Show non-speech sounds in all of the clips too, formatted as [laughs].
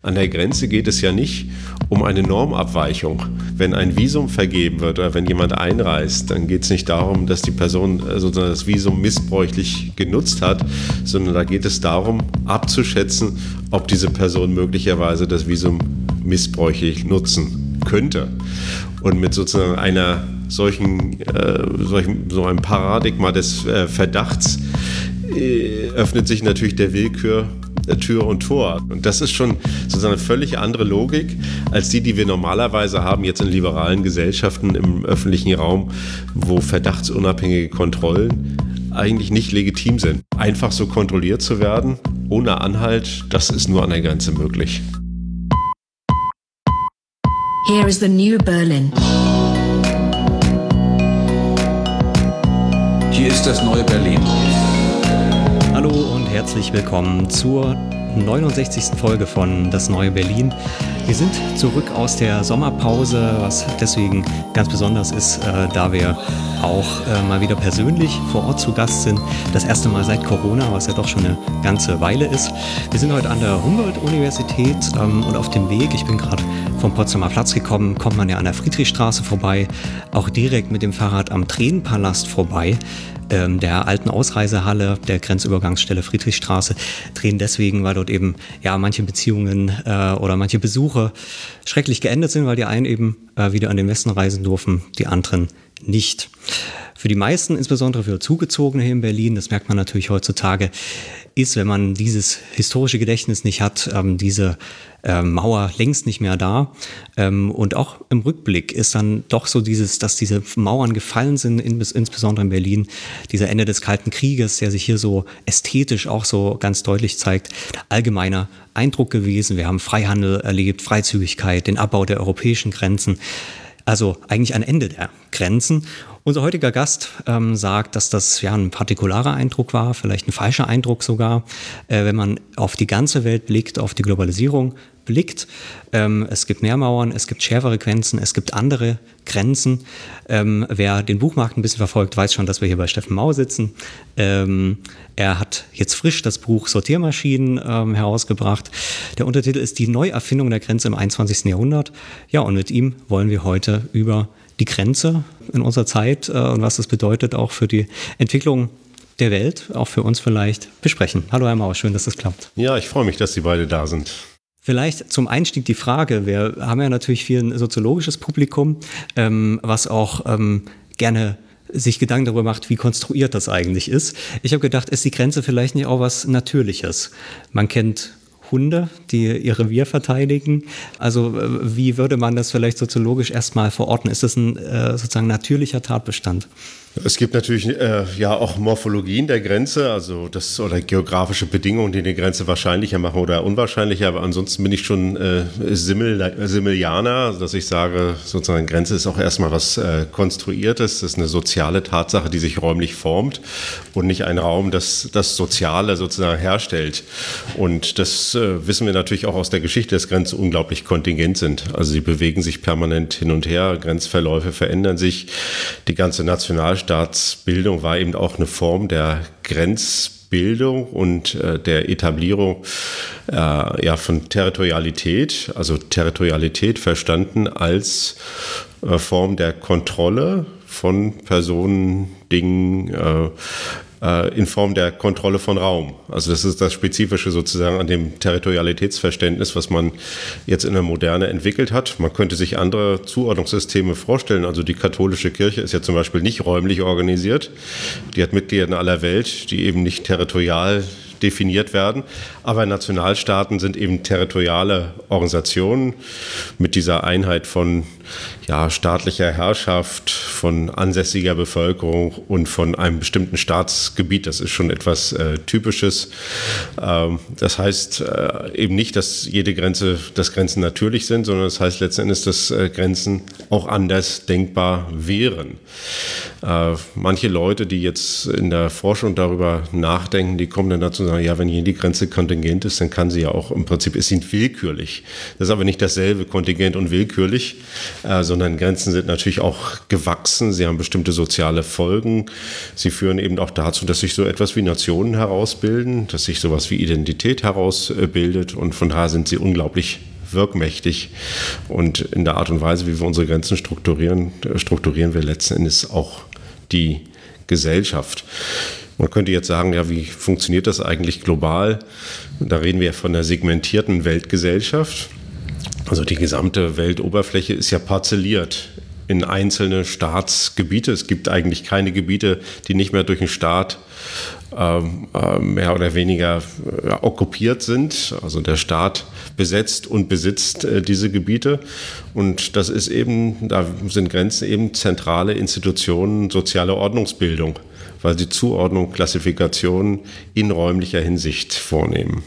An der Grenze geht es ja nicht um eine Normabweichung. Wenn ein Visum vergeben wird oder wenn jemand einreist, dann geht es nicht darum, dass die Person äh, sozusagen das Visum missbräuchlich genutzt hat, sondern da geht es darum, abzuschätzen, ob diese Person möglicherweise das Visum missbräuchlich nutzen könnte. Und mit sozusagen einer solchen, äh, solchen so einem Paradigma des äh, Verdachts äh, öffnet sich natürlich der Willkür Tür und Tor. Und das ist schon sozusagen eine völlig andere Logik als die, die wir normalerweise haben jetzt in liberalen Gesellschaften im öffentlichen Raum, wo verdachtsunabhängige Kontrollen eigentlich nicht legitim sind. Einfach so kontrolliert zu werden, ohne Anhalt, das ist nur an der Grenze möglich. Here is the new Berlin. Hier ist das neue Berlin. Hallo und herzlich willkommen zur 69. Folge von Das neue Berlin. Wir sind zurück aus der Sommerpause, was deswegen ganz besonders ist, äh, da wir auch äh, mal wieder persönlich vor Ort zu Gast sind. Das erste Mal seit Corona, was ja doch schon eine ganze Weile ist. Wir sind heute an der Humboldt-Universität ähm, und auf dem Weg, ich bin gerade vom Potsdamer Platz gekommen, kommt man ja an der Friedrichstraße vorbei, auch direkt mit dem Fahrrad am Tränenpalast vorbei der alten Ausreisehalle der Grenzübergangsstelle Friedrichstraße drehen deswegen, weil dort eben ja manche Beziehungen äh, oder manche Besuche schrecklich geendet sind, weil die einen eben äh, wieder an den Westen reisen durften, die anderen nicht. Für die meisten, insbesondere für Zugezogene hier in Berlin, das merkt man natürlich heutzutage, ist, wenn man dieses historische Gedächtnis nicht hat, ähm, diese ähm, Mauer längst nicht mehr da. Ähm, und auch im Rückblick ist dann doch so dieses, dass diese Mauern gefallen sind, in, insbesondere in Berlin, dieser Ende des Kalten Krieges, der sich hier so ästhetisch auch so ganz deutlich zeigt, allgemeiner Eindruck gewesen. Wir haben Freihandel erlebt, Freizügigkeit, den Abbau der europäischen Grenzen. Also eigentlich ein Ende der Grenzen. Unser heutiger Gast ähm, sagt, dass das ja ein partikularer Eindruck war, vielleicht ein falscher Eindruck sogar, äh, wenn man auf die ganze Welt blickt, auf die Globalisierung blickt. Ähm, es gibt mehr Mauern, es gibt schärfere Grenzen, es gibt andere Grenzen. Ähm, wer den Buchmarkt ein bisschen verfolgt, weiß schon, dass wir hier bei Steffen Mau sitzen. Ähm, er hat jetzt frisch das Buch Sortiermaschinen ähm, herausgebracht. Der Untertitel ist Die Neuerfindung der Grenze im 21. Jahrhundert. Ja, und mit ihm wollen wir heute über die Grenze in unserer Zeit äh, und was das bedeutet auch für die Entwicklung der Welt, auch für uns vielleicht, besprechen. Hallo Herr Mauer, schön, dass das klappt. Ja, ich freue mich, dass Sie beide da sind. Vielleicht zum Einstieg die Frage, wir haben ja natürlich viel ein soziologisches Publikum, ähm, was auch ähm, gerne sich Gedanken darüber macht, wie konstruiert das eigentlich ist. Ich habe gedacht, ist die Grenze vielleicht nicht auch was Natürliches? Man kennt Hunde, die ihr Revier verteidigen. Also äh, wie würde man das vielleicht soziologisch erstmal verorten? Ist das ein äh, sozusagen natürlicher Tatbestand? Es gibt natürlich äh, ja auch Morphologien der Grenze, also das oder geografische Bedingungen, die eine Grenze wahrscheinlicher machen oder unwahrscheinlicher. Aber ansonsten bin ich schon äh, Simmel, Simmelianer, dass ich sage, sozusagen Grenze ist auch erstmal was äh, Konstruiertes. Das ist eine soziale Tatsache, die sich räumlich formt und nicht ein Raum, das das Soziale sozusagen herstellt. Und das äh, wissen wir natürlich auch aus der Geschichte, dass Grenzen unglaublich kontingent sind. Also sie bewegen sich permanent hin und her, Grenzverläufe verändern sich. Die ganze Nationalstaat Staatsbildung war eben auch eine Form der Grenzbildung und äh, der Etablierung äh, ja, von Territorialität, also Territorialität verstanden als äh, Form der Kontrolle von Personen, Dingen, äh, in Form der Kontrolle von Raum. Also das ist das Spezifische sozusagen an dem Territorialitätsverständnis, was man jetzt in der Moderne entwickelt hat. Man könnte sich andere Zuordnungssysteme vorstellen. Also die katholische Kirche ist ja zum Beispiel nicht räumlich organisiert. Die hat Mitglieder in aller Welt, die eben nicht territorial definiert werden. Aber Nationalstaaten sind eben territoriale Organisationen mit dieser Einheit von ja, staatlicher Herrschaft, von ansässiger Bevölkerung und von einem bestimmten Staatsgebiet. Das ist schon etwas äh, Typisches. Ähm, das heißt äh, eben nicht, dass jede Grenze, dass Grenzen natürlich sind, sondern das heißt letzten Endes, dass äh, Grenzen auch anders denkbar wären. Äh, manche Leute, die jetzt in der Forschung darüber nachdenken, die kommen dann dazu und sagen, ja, wenn hier die Grenze kontingent ist, dann kann sie ja auch im Prinzip, es sind willkürlich. Das ist aber nicht dasselbe kontingent und willkürlich, äh, sondern Grenzen sind natürlich auch gewachsen. Sie haben bestimmte soziale Folgen. Sie führen eben auch dazu, dass sich so etwas wie Nationen herausbilden, dass sich sowas wie Identität herausbildet und von daher sind sie unglaublich wirkmächtig. Und in der Art und Weise, wie wir unsere Grenzen strukturieren, strukturieren wir letzten Endes auch die Gesellschaft. Man könnte jetzt sagen, ja, wie funktioniert das eigentlich global? Da reden wir von einer segmentierten Weltgesellschaft. Also die gesamte Weltoberfläche ist ja parzelliert in einzelne Staatsgebiete. Es gibt eigentlich keine Gebiete, die nicht mehr durch den Staat ähm, äh, mehr oder weniger äh, okkupiert sind. Also der Staat besetzt und besitzt äh, diese Gebiete. Und das ist eben, da sind Grenzen eben zentrale Institutionen soziale Ordnungsbildung, weil sie Zuordnung, Klassifikation in räumlicher Hinsicht vornehmen.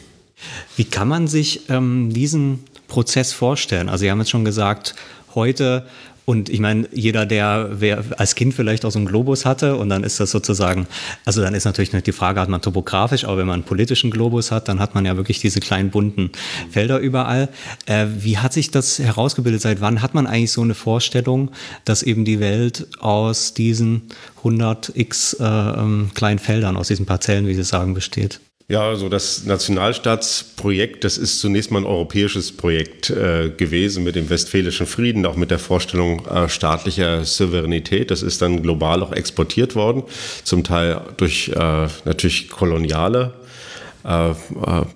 Wie kann man sich ähm, diesen Prozess vorstellen? Also Sie haben jetzt schon gesagt, heute und ich meine, jeder, der wer als Kind vielleicht auch so einen Globus hatte und dann ist das sozusagen, also dann ist natürlich nicht die Frage, hat man topografisch, aber wenn man einen politischen Globus hat, dann hat man ja wirklich diese kleinen bunten Felder überall. Äh, wie hat sich das herausgebildet? Seit wann hat man eigentlich so eine Vorstellung, dass eben die Welt aus diesen 100 x äh, ähm, kleinen Feldern, aus diesen Parzellen, wie Sie sagen, besteht? Ja, also das Nationalstaatsprojekt, das ist zunächst mal ein europäisches Projekt äh, gewesen mit dem Westfälischen Frieden, auch mit der Vorstellung äh, staatlicher Souveränität. Das ist dann global auch exportiert worden, zum Teil durch äh, natürlich koloniale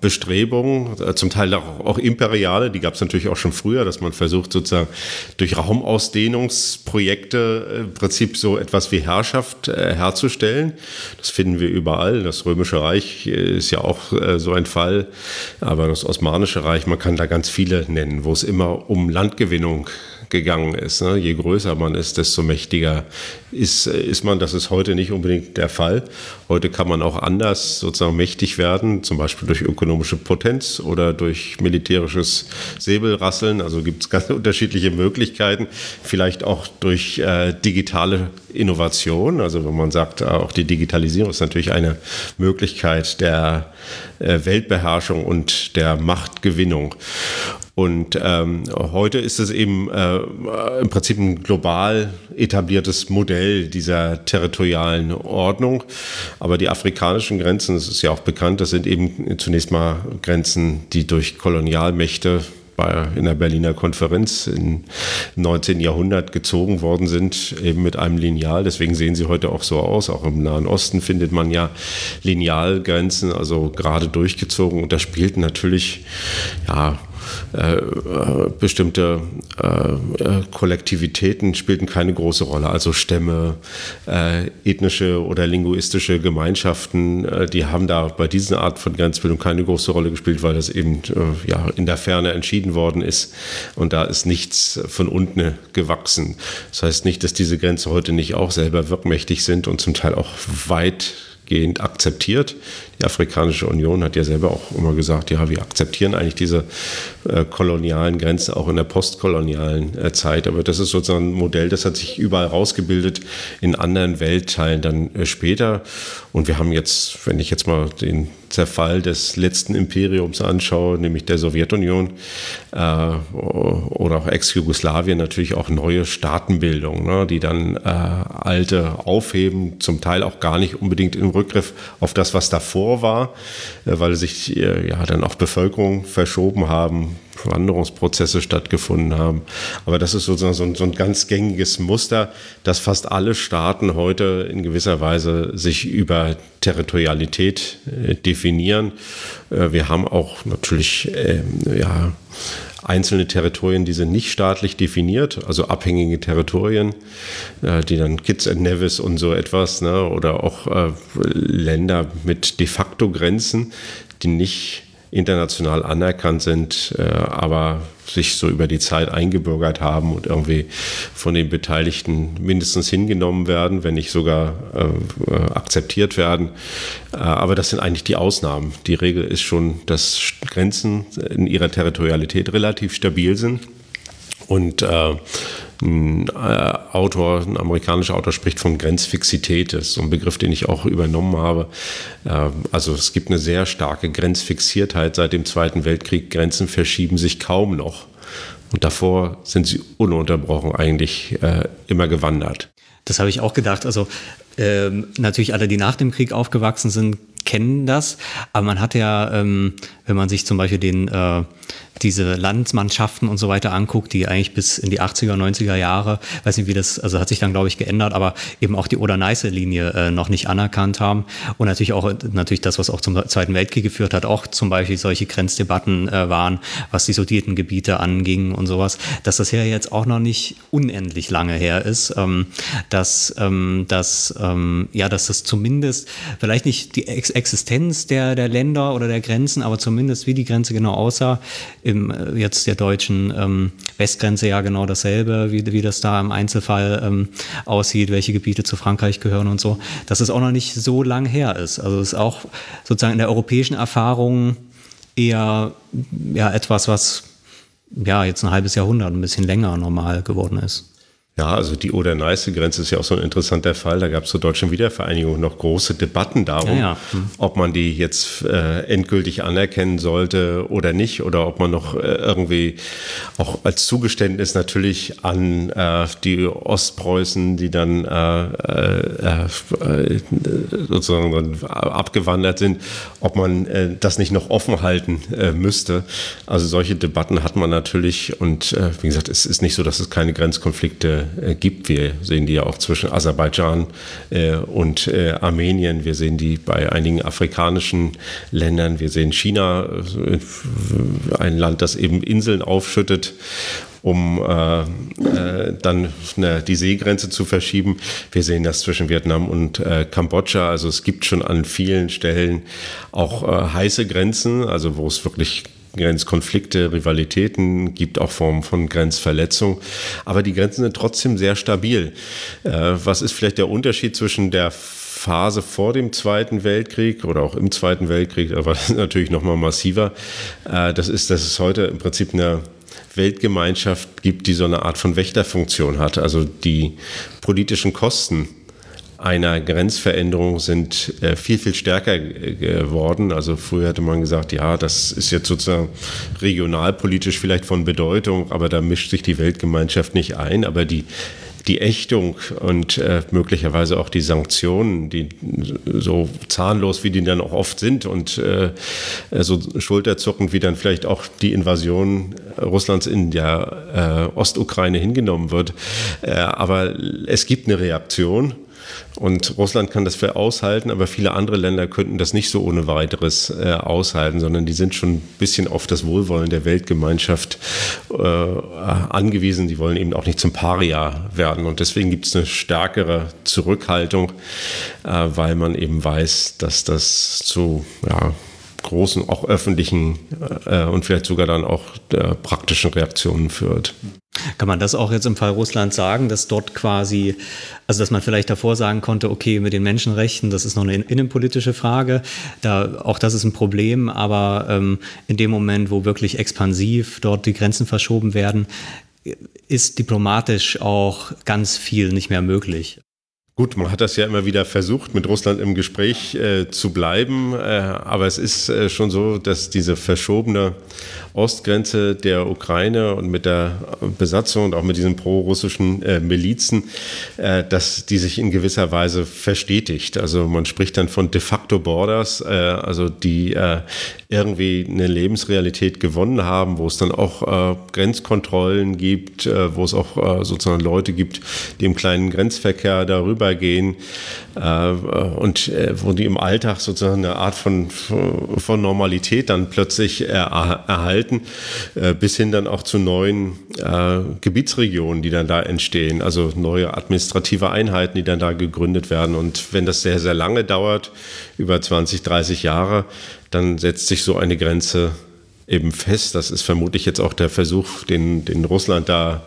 Bestrebungen, äh, zum Teil auch, imperiale, die gab es natürlich auch schon früher, dass man versucht sozusagen durch Raumausdehnungsprojekte im Prinzip so etwas wie Herrschaft herzustellen. Das finden wir überall. Das Römische Reich ist ja auch so ein Fall, aber das Osmanische Reich, man kann da ganz viele nennen, wo es immer um Landgewinnung gegangen ist. Ne? Je größer man ist, desto mächtiger ist, ist man. Das ist heute nicht unbedingt der Fall. Heute kann man auch anders sozusagen mächtig werden, zum Beispiel durch ökonomische Potenz oder durch militärisches Säbelrasseln. Also gibt es ganz [laughs] unterschiedliche Möglichkeiten. Vielleicht auch durch äh, digitale Innovation. Also wenn man sagt, auch die Digitalisierung ist natürlich eine Möglichkeit der äh, Weltbeherrschung und der Machtgewinnung. Und ähm, heute ist es eben äh, im Prinzip ein global etabliertes Modell dieser territorialen Ordnung. Aber die afrikanischen Grenzen, das ist ja auch bekannt, das sind eben zunächst mal Grenzen, die durch Kolonialmächte bei, in der Berliner Konferenz im 19. Jahrhundert gezogen worden sind, eben mit einem Lineal. Deswegen sehen sie heute auch so aus. Auch im Nahen Osten findet man ja Linealgrenzen, also gerade durchgezogen. Und da spielten natürlich, ja, äh, bestimmte äh, äh, Kollektivitäten spielten keine große Rolle, also Stämme, äh, ethnische oder linguistische Gemeinschaften, äh, die haben da bei dieser Art von Grenzbildung keine große Rolle gespielt, weil das eben äh, ja, in der Ferne entschieden worden ist und da ist nichts von unten gewachsen. Das heißt nicht, dass diese Grenzen heute nicht auch selber wirkmächtig sind und zum Teil auch weit weitgehend akzeptiert. Die Afrikanische Union hat ja selber auch immer gesagt, ja, wir akzeptieren eigentlich diese äh, kolonialen Grenzen auch in der postkolonialen äh, Zeit. Aber das ist sozusagen ein Modell, das hat sich überall rausgebildet, in anderen Weltteilen dann äh, später. Und wir haben jetzt, wenn ich jetzt mal den Zerfall des letzten Imperiums anschaue, nämlich der Sowjetunion äh, oder auch Ex-Jugoslawien, natürlich auch neue Staatenbildungen, ne, die dann äh, alte aufheben, zum Teil auch gar nicht unbedingt im Rückgriff auf das, was davor war, äh, weil sich äh, ja dann auch Bevölkerung verschoben haben, Wanderungsprozesse stattgefunden haben. Aber das ist sozusagen so ein, so ein, ganz gängiges Muster, dass fast alle Staaten heute in gewisser Weise sich über Territorialität äh, definieren. Äh, wir haben auch natürlich äh, ja, einzelne Territorien, die sind nicht staatlich definiert, also abhängige Territorien, äh, die dann Kitts and Nevis und so etwas, ne, oder auch äh, Länder mit de facto Grenzen, die nicht international anerkannt sind, äh, aber sich so über die Zeit eingebürgert haben und irgendwie von den Beteiligten mindestens hingenommen werden, wenn nicht sogar äh, akzeptiert werden. Äh, aber das sind eigentlich die Ausnahmen. Die Regel ist schon, dass Grenzen in ihrer Territorialität relativ stabil sind Und äh, ein äh, Autor, ein amerikanischer Autor spricht von Grenzfixität. Das ist so ein Begriff, den ich auch übernommen habe. Äh, also es gibt eine sehr starke Grenzfixiertheit seit dem Zweiten Weltkrieg. Grenzen verschieben sich kaum noch. Und davor sind sie ununterbrochen eigentlich äh, immer gewandert. Das habe ich auch gedacht. Also ähm, natürlich alle, die nach dem Krieg aufgewachsen sind, kennen das. Aber man hat ja, ähm, wenn man sich zum Beispiel den äh, diese Landsmannschaften und so weiter anguckt, die eigentlich bis in die 80er, 90er Jahre, weiß nicht wie das, also hat sich dann glaube ich geändert, aber eben auch die Oder-Neiße-Linie äh, noch nicht anerkannt haben. Und natürlich auch natürlich das, was auch zum Zweiten Weltkrieg geführt hat, auch zum Beispiel solche Grenzdebatten äh, waren, was die Sudietengebiete anging und sowas, dass das ja jetzt auch noch nicht unendlich lange her ist, ähm, dass, ähm, dass, ähm, ja, dass das zumindest vielleicht nicht die Ex Existenz der, der Länder oder der Grenzen, aber zumindest wie die Grenze genau aussah, im äh, jetzt der deutschen ähm, Westgrenze ja genau dasselbe, wie, wie das da im Einzelfall ähm, aussieht, welche Gebiete zu Frankreich gehören und so, dass es auch noch nicht so lang her ist. Also es ist auch sozusagen in der europäischen Erfahrung eher ja, etwas, was ja jetzt ein halbes Jahrhundert, ein bisschen länger normal geworden ist. Ja, also die Oder-Neiße-Grenze ist ja auch so ein interessanter Fall. Da gab es zur deutschen Wiedervereinigung noch große Debatten darum, ja, ja. Hm. ob man die jetzt äh, endgültig anerkennen sollte oder nicht, oder ob man noch äh, irgendwie auch als Zugeständnis natürlich an äh, die Ostpreußen, die dann äh, äh, äh, sozusagen abgewandert sind, ob man das nicht noch offen halten müsste. Also solche Debatten hat man natürlich und wie gesagt, es ist nicht so, dass es keine Grenzkonflikte gibt. Wir sehen die ja auch zwischen Aserbaidschan äh, und äh, Armenien. Wir sehen die bei einigen afrikanischen Ländern. Wir sehen China, ein Land, das eben Inseln aufschüttet um äh, äh, dann eine, die Seegrenze zu verschieben. Wir sehen das zwischen Vietnam und äh, Kambodscha. Also es gibt schon an vielen Stellen auch heiße Grenzen, also wo es wirklich Grenzkonflikte, Rivalitäten, gibt auch Formen von Grenzverletzung. Aber die Grenzen sind trotzdem sehr stabil. Äh, was ist vielleicht der Unterschied zwischen der Phase vor dem Zweiten Weltkrieg oder auch im Zweiten Weltkrieg, aber [laughs] natürlich noch mal massiver. Äh, das ist, dass es heute im Prinzip eine Weltgemeinschaft gibt, die so eine Art von Wächterfunktion hat. Also die politischen Kosten einer Grenzveränderung sind äh, viel, viel stärker äh, geworden. Also früher hätte man gesagt, ja, das ist jetzt sozusagen regionalpolitisch vielleicht von Bedeutung, aber da mischt sich die Weltgemeinschaft nicht ein. Aber die die Ächtung und äh, möglicherweise auch die Sanktionen, die so zahnlos wie die dann auch oft sind und äh, so schulterzuckend wie dann vielleicht auch die Invasion Russlands in der äh, Ostukraine hingenommen wird. Äh, aber es gibt eine Reaktion und Russland kann das für aushalten, aber viele andere Länder könnten das nicht so ohne weiteres äh, aushalten, sondern die sind schon ein bisschen auf das Wohlwollen der Weltgemeinschaft äh, angewiesen. Die wollen eben auch nicht zum Paria werden. Und deswegen gibt es eine stärkere Zurückhaltung, äh, weil man eben weiß, dass das zu ja, großen, auch öffentlichen äh, und vielleicht sogar dann auch äh, praktischen Reaktionen führt. Kann man das auch jetzt im Fall Russland sagen, dass dort quasi, also dass man vielleicht davor sagen konnte, okay, mit den Menschenrechten, das ist noch eine innenpolitische Frage, da auch das ist ein Problem, aber ähm, in dem Moment, wo wirklich expansiv dort die Grenzen verschoben werden, ist diplomatisch auch ganz viel nicht mehr möglich. Gut, man hat das ja immer wieder versucht, mit Russland im Gespräch äh, zu bleiben, äh, aber es ist äh, schon so, dass diese verschobene Ostgrenze der Ukraine und mit der Besatzung und auch mit diesen pro-russischen äh, Milizen, äh, dass die sich in gewisser Weise verstetigt. Also man spricht dann von de facto Borders, äh, also die irgendwie eine Lebensrealität gewonnen haben, wo es dann auch Grenzkontrollen gibt, wo es auch sozusagen Leute gibt, die im kleinen Grenzverkehr darüber äh, und äh, wo die im Alltag sozusagen eine Art von, von Normalität dann plötzlich er, erhalten, äh, bis hin dann auch zu neuen äh, Gebietsregionen, die dann da entstehen, also neue administrative Einheiten, die dann da gegründet werden. Und wenn das sehr, sehr lange dauert, über 20, 30 Jahre, dann setzt sich so eine Grenze eben fest. Das ist vermutlich jetzt auch der Versuch, den, den Russland da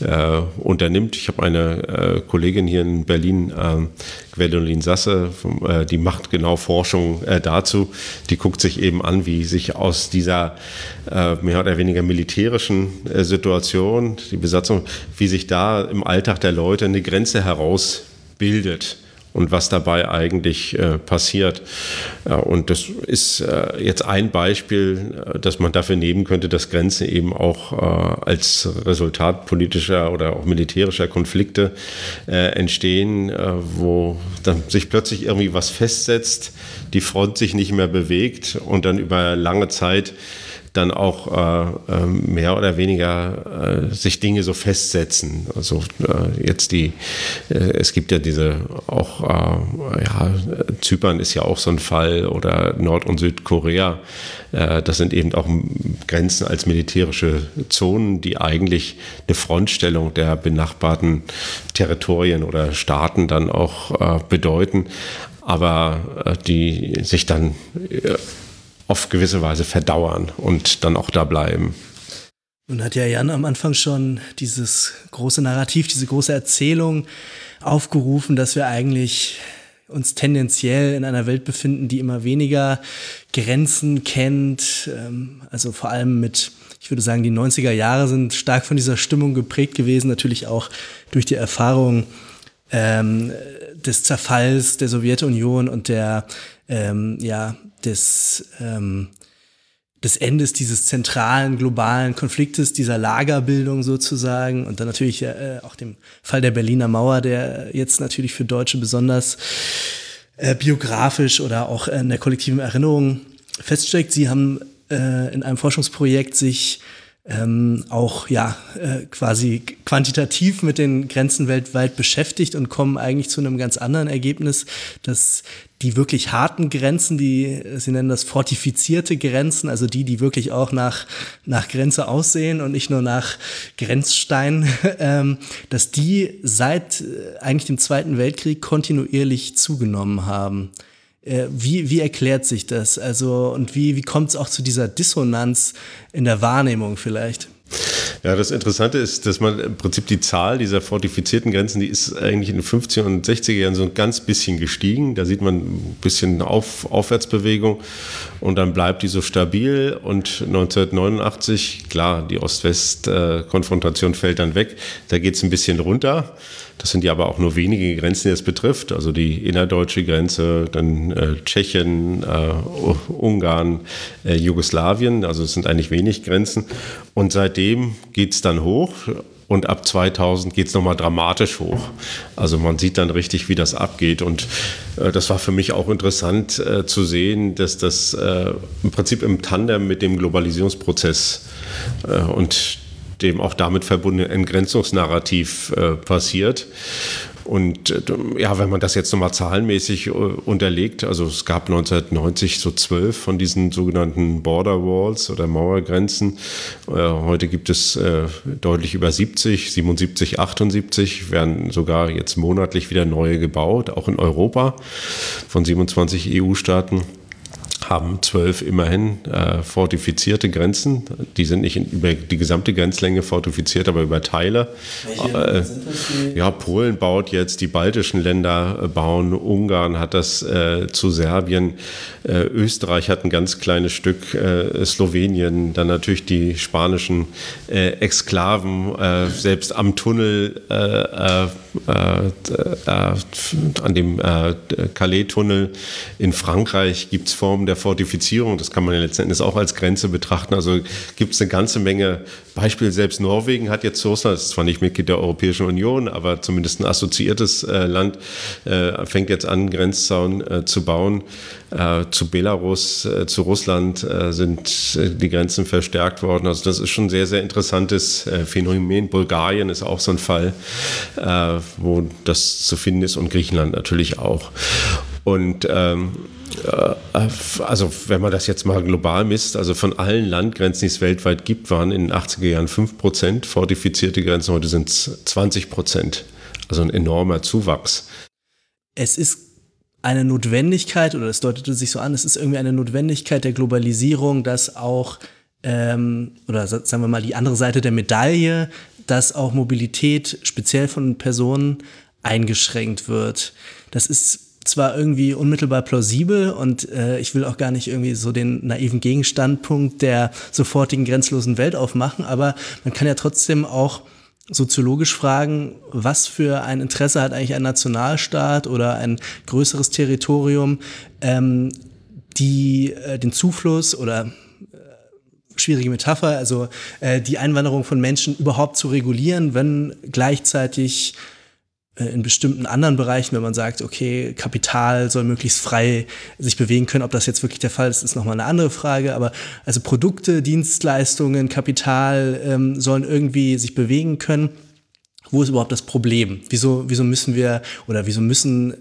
äh, unternimmt. Ich habe eine äh, Kollegin hier in Berlin, äh, Gwendolin Sasse, äh, die macht genau Forschung äh, dazu. Die guckt sich eben an, wie sich aus dieser äh, mehr oder weniger militärischen Situation, die Besatzung, wie sich da im Alltag der Leute eine Grenze herausbildet und was dabei eigentlich äh, passiert. Ja, und das ist äh, jetzt ein Beispiel, äh, das man dafür nehmen könnte, dass Grenzen eben auch äh, als Resultat politischer oder auch militärischer Konflikte äh, entstehen, äh, wo dann sich plötzlich irgendwie was festsetzt, die Front sich nicht mehr bewegt und dann über lange Zeit dann auch äh, ähm, mehr oder weniger äh, sich Dinge so festsetzen. Also äh, jetzt die, äh, es gibt ja diese auch, äh, ja, Zypern ist ja auch so ein Fall oder Nord- und Südkorea. Äh, das sind eben auch Grenzen als militärische Zonen, die eigentlich eine Frontstellung der benachbarten Territorien oder Staaten dann auch bedeuten aber die sich dann auf gewisse Weise verdauern und dann auch da bleiben. Nun hat ja Jan am Anfang schon dieses große Narrativ, diese große Erzählung aufgerufen, dass wir eigentlich uns tendenziell in einer Welt befinden, die immer weniger Grenzen kennt. Ähm, also vor allem mit, ich würde sagen, die 90er Jahre sind stark von dieser Stimmung geprägt gewesen, natürlich auch durch die Erfahrung ähm, des Zerfalls der Sowjetunion und der ähm, ja, des, ähm, des Endes dieses zentralen globalen Konfliktes, dieser Lagerbildung sozusagen und dann natürlich äh, auch dem Fall der Berliner Mauer, der jetzt natürlich für Deutsche besonders äh, biografisch oder auch in der kollektiven Erinnerung feststeckt. Sie haben äh, in einem Forschungsprojekt sich ähm, auch ja äh, quasi quantitativ mit den Grenzen weltweit beschäftigt und kommen eigentlich zu einem ganz anderen Ergebnis, dass die wirklich harten Grenzen, die sie nennen das fortifizierte Grenzen, also die, die wirklich auch nach nach Grenze aussehen und nicht nur nach Grenzstein, [laughs] ähm, dass die seit äh, eigentlich dem Zweiten Weltkrieg kontinuierlich zugenommen haben. Äh, wie, wie erklärt sich das? Also, und wie, wie kommt es auch zu dieser Dissonanz in der Wahrnehmung vielleicht? Ja, das Interessante ist, dass man im Prinzip die Zahl dieser fortifizierten Grenzen, die ist eigentlich in den 50er und 60er Jahren so ein ganz bisschen gestiegen. Da sieht man ein bisschen Auf, Aufwärtsbewegung und dann bleibt die so stabil. Und 1989, klar, die Ost-West-Konfrontation fällt dann weg. Da geht es ein bisschen runter. Das sind ja aber auch nur wenige Grenzen, die es betrifft. Also die innerdeutsche Grenze, dann äh, Tschechien, äh, Ungarn, äh, Jugoslawien. Also es sind eigentlich wenig Grenzen. Und seitdem geht es dann hoch. Und ab 2000 geht es nochmal dramatisch hoch. Also man sieht dann richtig, wie das abgeht. Und äh, das war für mich auch interessant äh, zu sehen, dass das äh, im Prinzip im Tandem mit dem Globalisierungsprozess äh, und dem auch damit verbundenen Entgrenzungsnarrativ äh, passiert. Und äh, ja, wenn man das jetzt nochmal zahlenmäßig äh, unterlegt, also es gab 1990 so zwölf von diesen sogenannten Border Walls oder Mauergrenzen. Äh, heute gibt es deutlich über 70, 77, 78, werden sogar jetzt monatlich wieder neue gebaut, auch in Europa von 27 EU-Staaten haben zwölf immerhin äh, fortifizierte Grenzen. Die sind nicht in, über die gesamte Grenzlänge fortifiziert, aber über Teile. Äh, ja, Polen baut jetzt, die baltischen Länder äh, bauen, Ungarn hat das äh, zu Serbien, äh, Österreich hat ein ganz kleines Stück, äh, Slowenien, dann natürlich die spanischen Exklaven, selbst am Tunnel, an dem Calais-Tunnel in Frankreich gibt es Formen der Fortifizierung, das kann man ja letzten Endes auch als Grenze betrachten. Also gibt es eine ganze Menge Beispiele. Selbst Norwegen hat jetzt Russland, das ist zwar nicht Mitglied der Europäischen Union, aber zumindest ein assoziiertes äh, Land, äh, fängt jetzt an, Grenzzaun äh, zu bauen. Äh, zu Belarus, äh, zu Russland äh, sind die Grenzen verstärkt worden. Also das ist schon ein sehr, sehr interessantes Phänomen. Bulgarien ist auch so ein Fall, wo das zu finden ist und Griechenland natürlich auch. Und ähm, äh, also wenn man das jetzt mal global misst, also von allen Landgrenzen, die es weltweit gibt, waren in den 80er Jahren 5 Prozent fortifizierte Grenzen, heute sind es 20 Prozent. Also ein enormer Zuwachs. Es ist eine Notwendigkeit, oder es deutete sich so an, es ist irgendwie eine Notwendigkeit der Globalisierung, dass auch ähm, oder sagen wir mal die andere Seite der Medaille, dass auch Mobilität speziell von Personen eingeschränkt wird. Das ist zwar irgendwie unmittelbar plausibel und äh, ich will auch gar nicht irgendwie so den naiven Gegenstandpunkt der sofortigen grenzlosen Welt aufmachen, aber man kann ja trotzdem auch soziologisch fragen, was für ein Interesse hat eigentlich ein Nationalstaat oder ein größeres Territorium, ähm, die äh, den Zufluss oder äh, schwierige Metapher, also äh, die Einwanderung von Menschen überhaupt zu regulieren, wenn gleichzeitig in bestimmten anderen Bereichen, wenn man sagt, okay, Kapital soll möglichst frei sich bewegen können, ob das jetzt wirklich der Fall ist, ist nochmal eine andere Frage. Aber also Produkte, Dienstleistungen, Kapital ähm, sollen irgendwie sich bewegen können. Wo ist überhaupt das Problem? Wieso, wieso müssen wir oder wieso müssen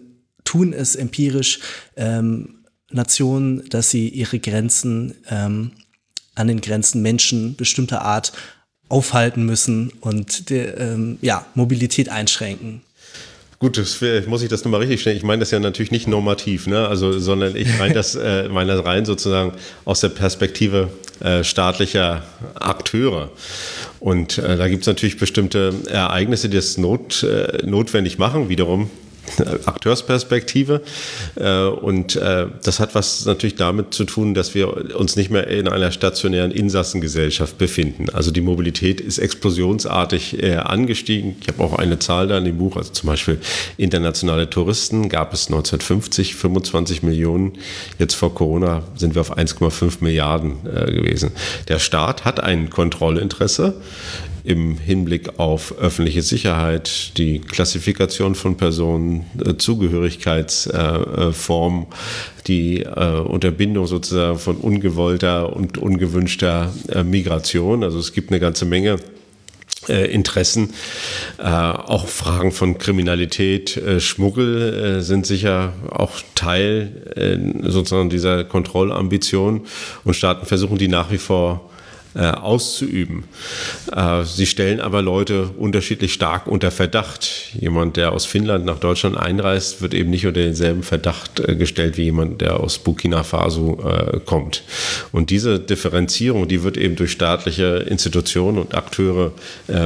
tun es empirisch ähm, Nationen, dass sie ihre Grenzen ähm, an den Grenzen Menschen bestimmter Art aufhalten müssen und der, ähm, ja, Mobilität einschränken. Gut, das muss ich das nochmal richtig stellen. Ich meine das ja natürlich nicht normativ, ne? also, sondern ich meine das, äh, meine das rein sozusagen aus der Perspektive äh, staatlicher Akteure. Und äh, da gibt es natürlich bestimmte Ereignisse, die das not, äh, notwendig machen, wiederum [laughs] Akteursperspektive. Äh, und äh, das hat was natürlich damit zu tun, dass wir uns nicht mehr in einer stationären Insassengesellschaft befinden. Also die Mobilität ist explosionsartig äh, angestiegen. Ich habe auch eine Zahl da in dem Buch, also zum Beispiel internationale Touristen gab es 1950 25 Millionen. Jetzt vor Corona sind wir auf 1,5 Milliarden gewesen. Der Staat hat ein Kontrollinteresse im Hinblick auf öffentliche Sicherheit, die Klassifikation von Personen, äh, Zugehörigkeitsform, die äh, Unterbindung sozusagen von ungewollter und ungewünschter äh, Migration. Also es gibt eine ganze Menge Interessen. auch Fragen von Kriminalität, Schmuggel sind sicher auch Teil sozusagen dieser Kontrollambition und Staaten versuchen die nach wie vor äh, auszuüben. Äh, sie stellen aber Leute unterschiedlich stark unter Verdacht. Jemand, der aus Finnland nach Deutschland einreist, wird eben nicht unter denselben Verdacht äh, gestellt wie jemand, der aus Burkina Faso kommt. Und diese Differenzierung, die wird eben durch staatliche Institutionen und Akteure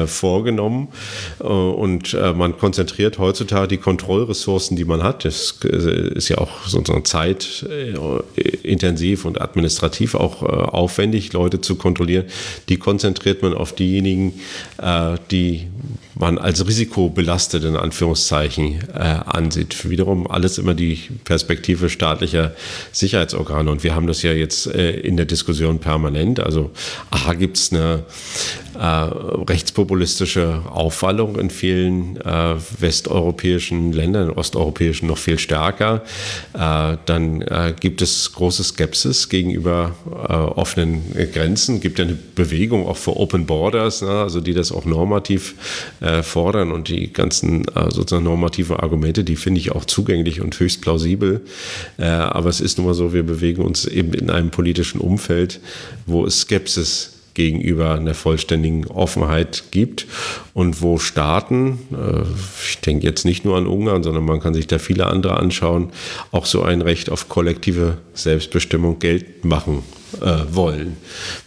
vorgenommen. Und man konzentriert heutzutage die Kontrollressourcen, die man hat. Das ist ja auch sozusagen zeitintensiv und administrativ auch aufwendig, Leute zu kontrollieren formulieren, die konzentriert man auf diejenigen, äh, die man als risikobelastet in Anführungszeichen äh, ansieht. Wiederum alles immer die Perspektive staatlicher Sicherheitsorgane. Und wir haben das ja jetzt äh, in der Diskussion permanent. Also A gibt es eine äh, rechtspopulistische Aufwallung in vielen äh, westeuropäischen Ländern, in osteuropäischen noch viel stärker. Äh, dann äh, gibt es große Skepsis gegenüber offenen Grenzen. Gibt ja eine Bewegung auch für Open Borders, ne, also die das auch normativ äh, fordern und die ganzen äh, sozusagen normativen Argumente, die finde ich auch zugänglich und höchst plausibel. Äh, aber es ist nun mal so, wir bewegen uns eben in einem politischen Umfeld, wo es Skepsis gegenüber einer vollständigen Offenheit gibt und wo Staaten, äh, ich denke jetzt nicht nur an Ungarn, sondern man kann sich da viele andere anschauen, auch so ein Recht auf kollektive Selbstbestimmung Geld machen äh, wollen.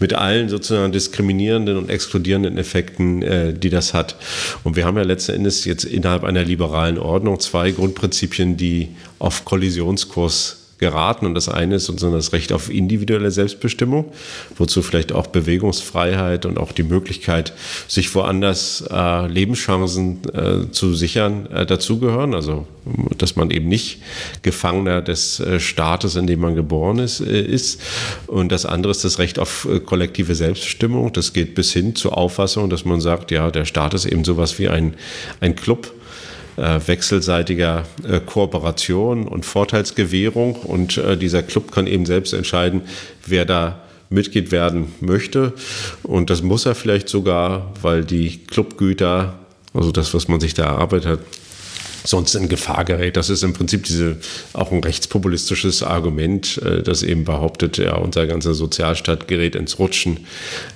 Mit allen sozusagen diskriminierenden und exkludierenden Effekten, äh, die das hat. Und wir haben ja letzten Endes jetzt innerhalb einer liberalen Ordnung zwei Grundprinzipien, die auf Kollisionskurs geraten. Und das eine ist sozusagen das Recht auf individuelle Selbstbestimmung, wozu vielleicht auch Bewegungsfreiheit und auch die Möglichkeit, sich woanders äh, Lebenschancen äh, zu sichern, äh, dazugehören. Also, dass man eben nicht Gefangener des äh, Staates, in dem man geboren ist, äh, ist. Und das andere ist das Recht auf äh, kollektive Selbstbestimmung. Das geht bis hin zur Auffassung, dass man sagt, ja, der Staat ist eben sowas wie ein, ein Club, äh, wechselseitiger äh, Kooperation und Vorteilsgewährung. Und äh, dieser Club kann eben selbst entscheiden, wer da Mitglied werden möchte. Und das muss er vielleicht sogar, weil die Clubgüter, also das, was man sich da erarbeitet hat, sonst in Gefahr gerät. Das ist im Prinzip diese, auch ein rechtspopulistisches Argument, das eben behauptet, ja, unser ganzer Sozialstaat gerät ins Rutschen,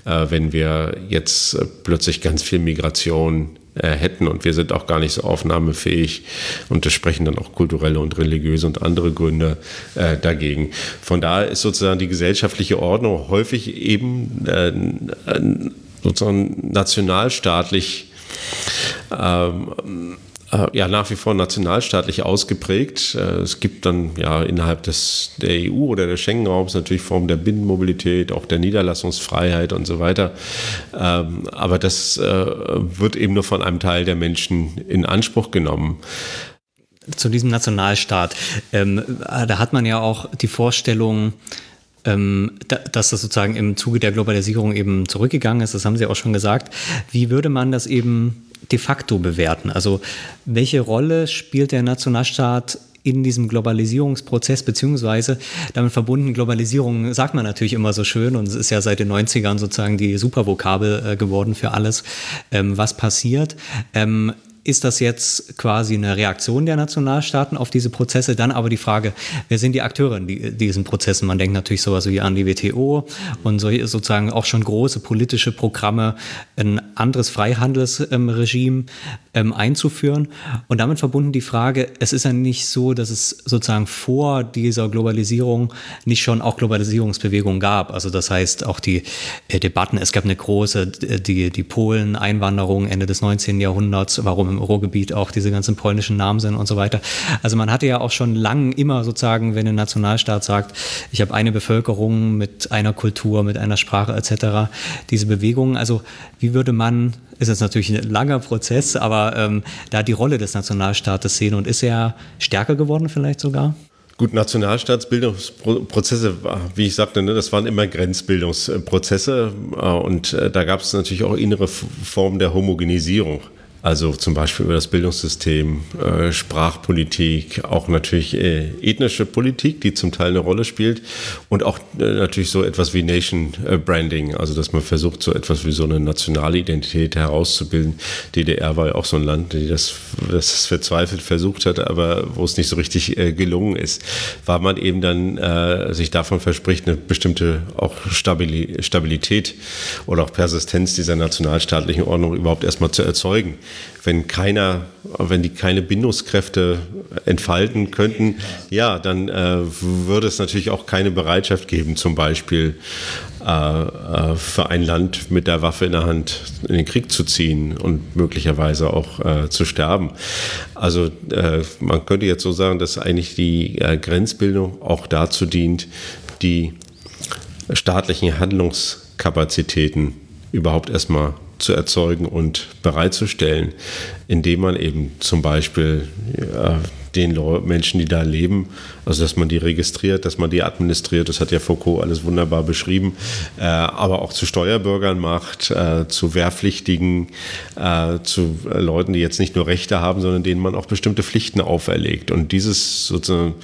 wenn wir jetzt plötzlich ganz viel Migration äh, hätten. Und wir sind auch gar nicht so aufnahmefähig. Und das sprechen dann auch kulturelle und religiöse und andere Gründe äh, dagegen. Von daher ist sozusagen die gesellschaftliche Ordnung häufig eben äh, sozusagen nationalstaatlich ähm, äh, ja nach wie vor nationalstaatlich ausgeprägt. Äh, es gibt dann ja innerhalb des, der EU oder des Schengen-Raums natürlich Formen der Binnenmobilität, auch der Niederlassungsfreiheit und so weiter. Ähm, aber das äh, wird eben nur von einem Teil der Menschen in Anspruch genommen zu diesem Nationalstaat. Ähm, da hat man ja auch die Vorstellung, ähm, dass das sozusagen im Zuge der Globalisierung eben zurückgegangen ist. Das haben Sie auch schon gesagt. Wie würde man das eben de facto bewerten? Also welche Rolle spielt der Nationalstaat in diesem Globalisierungsprozess, beziehungsweise damit verbunden, Globalisierung sagt man natürlich immer so schön und es ist ja seit den 90ern sozusagen die Supervokabel äh, geworden für alles, ähm, was passiert. Ist das jetzt quasi eine Reaktion der Nationalstaaten auf diese Prozesse? Dann aber die Frage, wer sind die Akteure in die, diesen Prozessen? Man denkt natürlich sowas wie an die WTO und so, sozusagen auch schon große politische Programme, ein anderes Freihandelsregime ähm, einzuführen. Und damit verbunden die Frage, es ist ja nicht so, dass es sozusagen vor dieser Globalisierung nicht schon auch Globalisierungsbewegungen gab. Also das heißt auch die äh, Debatten, es gab eine große, äh, die, die Polen-Einwanderung Ende des 19. Jahrhunderts, warum im Ruhrgebiet auch diese ganzen polnischen Namen sind und so weiter. Also man hatte ja auch schon lang immer sozusagen, wenn ein Nationalstaat sagt, ich habe eine Bevölkerung mit einer Kultur, mit einer Sprache etc., diese Bewegungen, also wie würde man ist jetzt natürlich ein langer Prozess, aber ähm, da die Rolle des Nationalstaates sehen und ist er stärker geworden vielleicht sogar? Gut, Nationalstaatsbildungsprozesse, wie ich sagte, ne, das waren immer Grenzbildungsprozesse äh, und äh, da gab es natürlich auch innere Formen der Homogenisierung. Also zum Beispiel über das Bildungssystem, äh, Sprachpolitik, auch natürlich äh, ethnische Politik, die zum Teil eine Rolle spielt. Und auch äh, natürlich so etwas wie Nation Branding, also dass man versucht, so etwas wie so eine nationale Identität herauszubilden. DDR war ja auch so ein Land, die das, das verzweifelt versucht hat, aber wo es nicht so richtig gelungen ist, weil man eben dann sich davon verspricht, eine bestimmte auch Stabilität oder auch Persistenz dieser nationalstaatlichen Ordnung überhaupt erstmal zu erzeugen wenn keiner, wenn die keine Bindungskräfte entfalten könnten, ja, dann äh, würde es natürlich auch keine Bereitschaft geben, zum Beispiel äh, äh, für ein Land mit der Waffe in der Hand in den Krieg zu ziehen und möglicherweise auch äh, zu sterben. Also äh, man könnte jetzt so sagen, dass eigentlich die äh, Grenzbildung auch dazu dient, die staatlichen Handlungskapazitäten überhaupt erstmal zu erzeugen und bereitzustellen, indem man eben zum Beispiel ja, den Menschen, die da leben, also dass man die registriert, dass man die administriert, das hat ja Foucault alles wunderbar beschrieben, äh, aber auch zu Steuerbürgern macht, äh, zu Wehrpflichtigen, äh, zu Leuten, die jetzt nicht nur Rechte haben, sondern denen man auch bestimmte Pflichten auferlegt. Und dieses sozusagen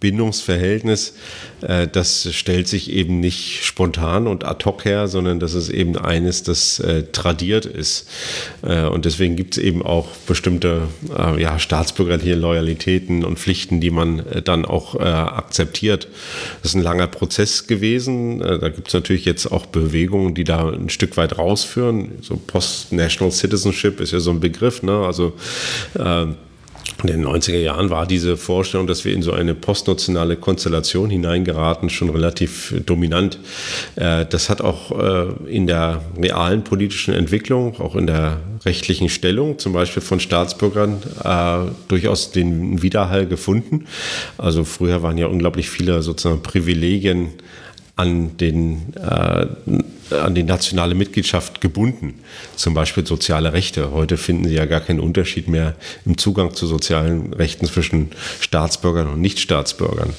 Bindungsverhältnis, äh, das stellt sich eben nicht spontan und ad hoc her, sondern das ist eben eines, das äh, tradiert ist. Äh, und deswegen gibt es eben auch bestimmte ja, staatsbürgerliche Loyalitäten und Pflichten, die man dann auch äh, akzeptiert. Das ist ein langer Prozess gewesen. Äh, da gibt es natürlich jetzt auch Bewegungen, die da ein Stück weit rausführen. So Post-National Citizenship ist ja so ein Begriff. Ne? Also äh, in den 90er Jahren war diese Vorstellung, dass wir in so eine postnationale Konstellation hineingeraten, schon relativ dominant. Äh, das hat auch äh, in der realen politischen Entwicklung, auch in der rechtlichen Stellung, zum Beispiel von Staatsbürgern, äh, durchaus den Widerhall gefunden. Also früher waren ja unglaublich viele sozusagen Privilegien an den an die nationale Mitgliedschaft gebunden, zum Beispiel soziale Rechte. Heute finden Sie ja gar keinen Unterschied mehr im Zugang zu sozialen Rechten zwischen Staatsbürgern und Nichtstaatsbürgern.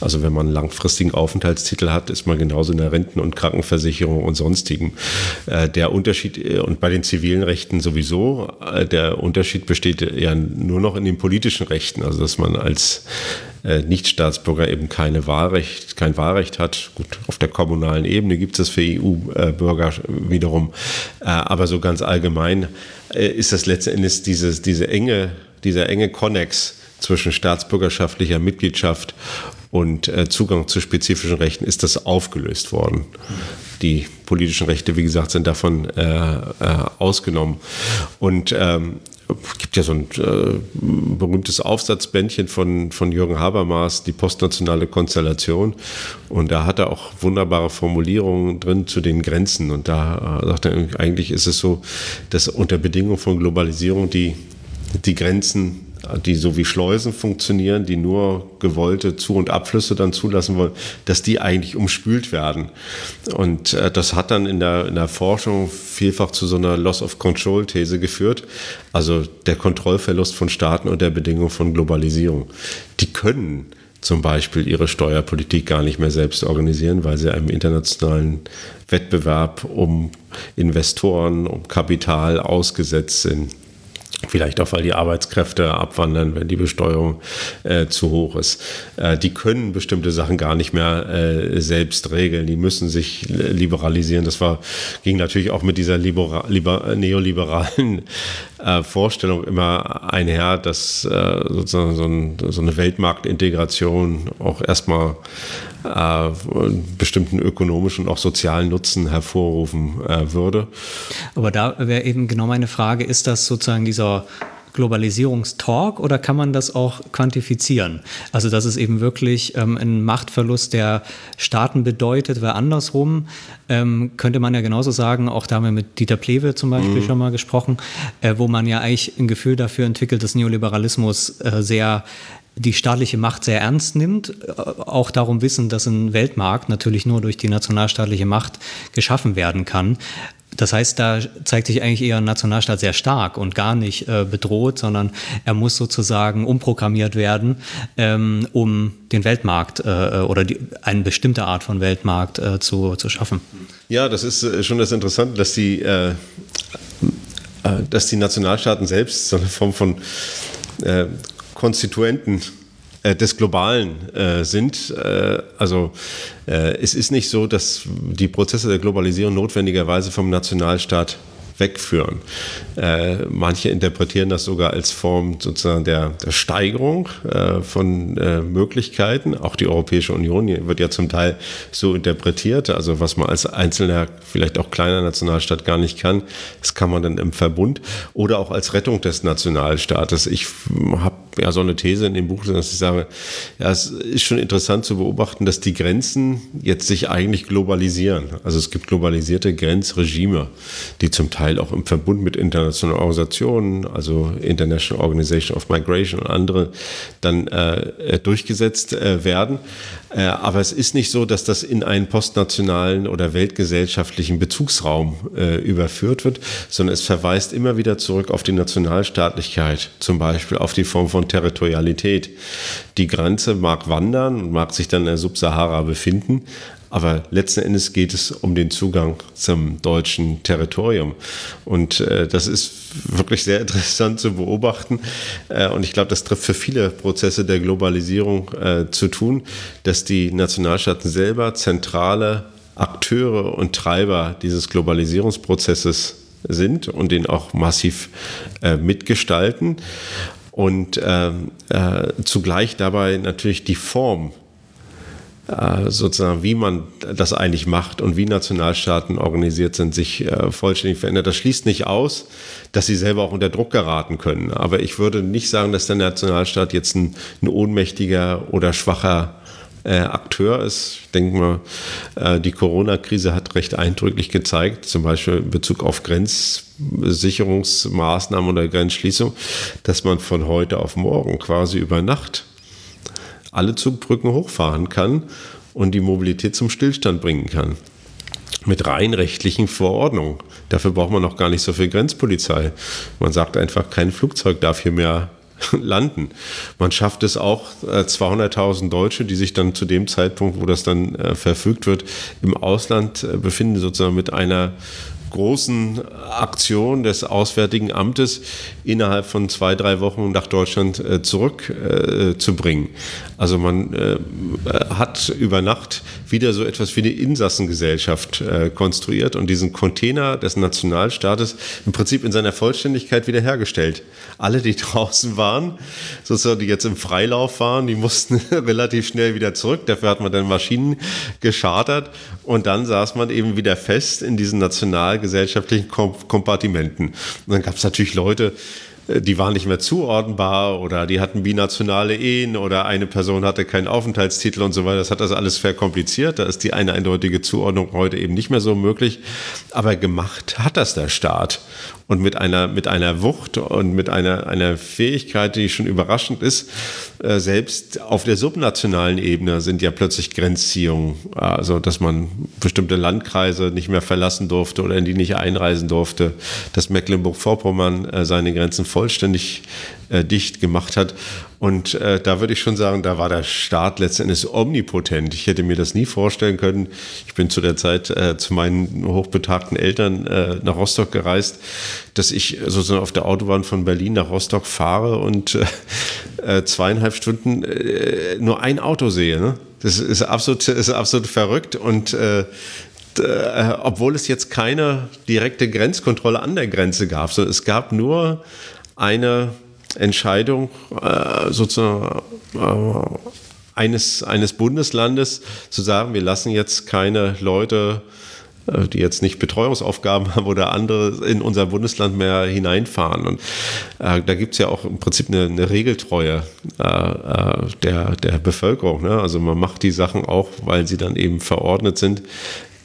Also wenn man einen langfristigen Aufenthaltstitel hat, ist man genauso in der Renten- und Krankenversicherung und sonstigen. Äh, der Unterschied, äh, und bei den zivilen Rechten sowieso, äh, der Unterschied besteht ja nur noch in den politischen Rechten, also dass man als äh, Nichtstaatsbürger eben keine Wahlrecht, kein Wahlrecht hat. Gut, auf der kommunalen Ebene gibt es das für EU-Bürger wiederum. Äh, aber so ganz allgemein äh, ist das letzten Endes dieses, diese enge, dieser enge Konnex zwischen staatsbürgerschaftlicher Mitgliedschaft und äh, Zugang zu spezifischen Rechten ist das aufgelöst worden. Die politischen Rechte, wie gesagt, sind davon äh, äh, ausgenommen. Und ähm, es gibt ja so ein äh, berühmtes Aufsatzbändchen von, von Jürgen Habermas, die postnationale Konstellation. Und da hat er auch wunderbare Formulierungen drin zu den Grenzen. Und da äh, sagt er, eigentlich ist es so, dass unter Bedingungen von Globalisierung die, die Grenzen die so wie Schleusen funktionieren, die nur gewollte Zu- und Abflüsse dann zulassen wollen, dass die eigentlich umspült werden. Und äh, das hat dann in der, in der Forschung vielfach zu so einer Loss-of-Control-These geführt, also der Kontrollverlust von Staaten und der Bedingung von Globalisierung. Die können zum Beispiel ihre Steuerpolitik gar nicht mehr selbst organisieren, weil sie einem internationalen Wettbewerb um Investoren, um Kapital ausgesetzt sind. Vielleicht auch, weil die Arbeitskräfte abwandern, wenn die Besteuerung äh, zu hoch ist. Äh, die können bestimmte Sachen gar nicht mehr äh, selbst regeln. Die müssen sich liberalisieren. Das war, ging natürlich auch mit dieser libera, liber, neoliberalen äh, Vorstellung immer einher, dass äh, sozusagen so, ein, so, eine Weltmarktintegration auch erstmal äh, bestimmten ökonomischen und auch sozialen Nutzen hervorrufen äh, würde. Aber da wäre eben genau meine Frage, ist das sozusagen dieser Globalisierungstalk oder kann man das auch quantifizieren? Also, dass es eben wirklich ähm, einen Machtverlust der Staaten bedeutet, weil andersrum ähm, könnte man ja genauso sagen, auch da haben wir mit Dieter Plewe zum Beispiel mhm. schon mal gesprochen, äh, wo man ja eigentlich ein Gefühl dafür entwickelt, dass Neoliberalismus äh, sehr die staatliche Macht sehr ernst nimmt, äh, auch darum wissen, dass ein Weltmarkt natürlich nur durch die nationalstaatliche Macht geschaffen werden kann. Das heißt, da zeigt sich eigentlich eher ein Nationalstaat sehr stark und gar nicht äh, bedroht, sondern er muss sozusagen umprogrammiert werden, ähm, um den Weltmarkt äh, oder die, eine bestimmte Art von Weltmarkt äh, zu, zu schaffen. Ja, das ist äh, schon das Interessante, dass die, äh, dass die Nationalstaaten selbst so eine Form von Konstituenten äh, des Globalen äh, sind. Äh, also äh, es ist nicht so, dass die Prozesse der Globalisierung notwendigerweise vom Nationalstaat wegführen. Äh, manche interpretieren das sogar als Form sozusagen der, der Steigerung äh, von äh, Möglichkeiten. Auch die Europäische Union wird ja zum Teil so interpretiert. Also was man als einzelner, vielleicht auch kleiner Nationalstaat gar nicht kann, das kann man dann im Verbund oder auch als Rettung des Nationalstaates. Ich habe ja so eine These in dem Buch, dass ich sage, ja, es ist schon interessant zu beobachten, dass die Grenzen jetzt sich eigentlich globalisieren. Also es gibt globalisierte Grenzregime, die zum Teil auch im Verbund mit internationalen Organisationen, also International Organization of Migration und andere, dann äh, durchgesetzt äh, werden. Äh, aber es ist nicht so, dass das in einen postnationalen oder weltgesellschaftlichen Bezugsraum äh, überführt wird, sondern es verweist immer wieder zurück auf die Nationalstaatlichkeit, zum Beispiel auf die Form von Territorialität. Die Grenze mag wandern und mag sich dann in der Subsahara befinden, aber letzten Endes geht es um den Zugang zum deutschen Territorium. Und äh, das ist wirklich sehr [laughs] interessant zu beobachten. Äh, und ich glaube, das trifft für viele Prozesse der Globalisierung äh, zu tun, dass die Nationalstaaten selber zentrale Akteure und Treiber dieses Globalisierungsprozesses sind und den auch massiv äh, mitgestalten und ähm, äh, zugleich dabei natürlich die Form äh, sozusagen, wie man das eigentlich macht und wie Nationalstaaten organisiert sind, sich äh, vollständig verändert. Das schließt nicht aus, dass sie selber auch unter Druck geraten können. Aber ich würde nicht sagen, dass der Nationalstaat jetzt ein, ein ohnmächtiger oder schwacher äh, Akteur ist. Ich denke mal, äh, die Corona-Krise hat recht eindrücklich gezeigt, zum Beispiel in Bezug auf Grenzsicherungsmaßnahmen oder Grenzschließung, dass man von heute auf morgen quasi über Nacht alle Zugbrücken hochfahren kann und die Mobilität zum Stillstand bringen kann. Mit rein rechtlichen Verordnungen. Dafür braucht man noch gar nicht so viel Grenzpolizei. Man sagt einfach, kein Flugzeug darf hier mehr [laughs] landen. Man schafft es auch, 200.000 äh, Deutsche, die sich dann zu dem Zeitpunkt, wo das dann äh, verfügt wird, im Ausland äh, befinden, sozusagen mit einer großen Aktion des Auswärtigen Amtes innerhalb von zwei, drei Wochen nach Deutschland äh, zurückzubringen. Äh, also man äh, hat über Nacht wieder so etwas wie eine Insassengesellschaft äh, konstruiert und diesen Container des Nationalstaates im Prinzip in seiner Vollständigkeit wiederhergestellt. Alle, die [laughs] draußen waren, sozusagen, die jetzt im Freilauf waren, die mussten [laughs] relativ schnell wieder zurück. Dafür hat man dann Maschinen geschartert und dann saß man eben wieder fest in diesen nationalgesellschaftlichen Kompartimenten. Und dann gab es natürlich Leute, äh, die waren nicht mehr zuordnenbar oder die hatten binationale Ehen oder eine Person hatte keinen Aufenthaltstitel und so weiter. Das hat das alles verkompliziert. Da ist die eine eindeutige Zuordnung heute eben nicht mehr so möglich. Aber gemacht hat das der Staat und mit einer, mit einer Wucht und mit einer, einer Fähigkeit, die schon überraschend ist. Äh, selbst auf der subnationalen Ebene sind ja plötzlich Grenzziehungen, also dass man bestimmte Landkreise nicht mehr verlassen durfte oder in die nicht einreisen durfte, dass Mecklenburg-Vorpommern äh, seine Grenzen vollständig äh, dicht gemacht hat. Und äh, da würde ich schon sagen, da war der Staat letztendlich omnipotent. Ich hätte mir das nie vorstellen können. Ich bin zu der Zeit äh, zu meinen hochbetagten Eltern äh, nach Rostock gereist, dass ich sozusagen auf der Autobahn von Berlin nach Rostock fahre und äh, äh zweieinhalb Stunden äh, nur ein Auto sehe. Ne? Das ist absolut, ist absolut verrückt und äh, äh, obwohl es jetzt keine direkte Grenzkontrolle an der Grenze gab, sondern es gab nur eine Entscheidung äh, sozusagen äh, eines, eines Bundeslandes zu sagen, wir lassen jetzt keine Leute, äh, die jetzt nicht Betreuungsaufgaben [laughs] haben oder andere in unser Bundesland mehr hineinfahren. Und äh, da gibt es ja auch im Prinzip eine, eine Regeltreue äh, äh, der, der Bevölkerung. Ne? Also man macht die Sachen auch, weil sie dann eben verordnet sind,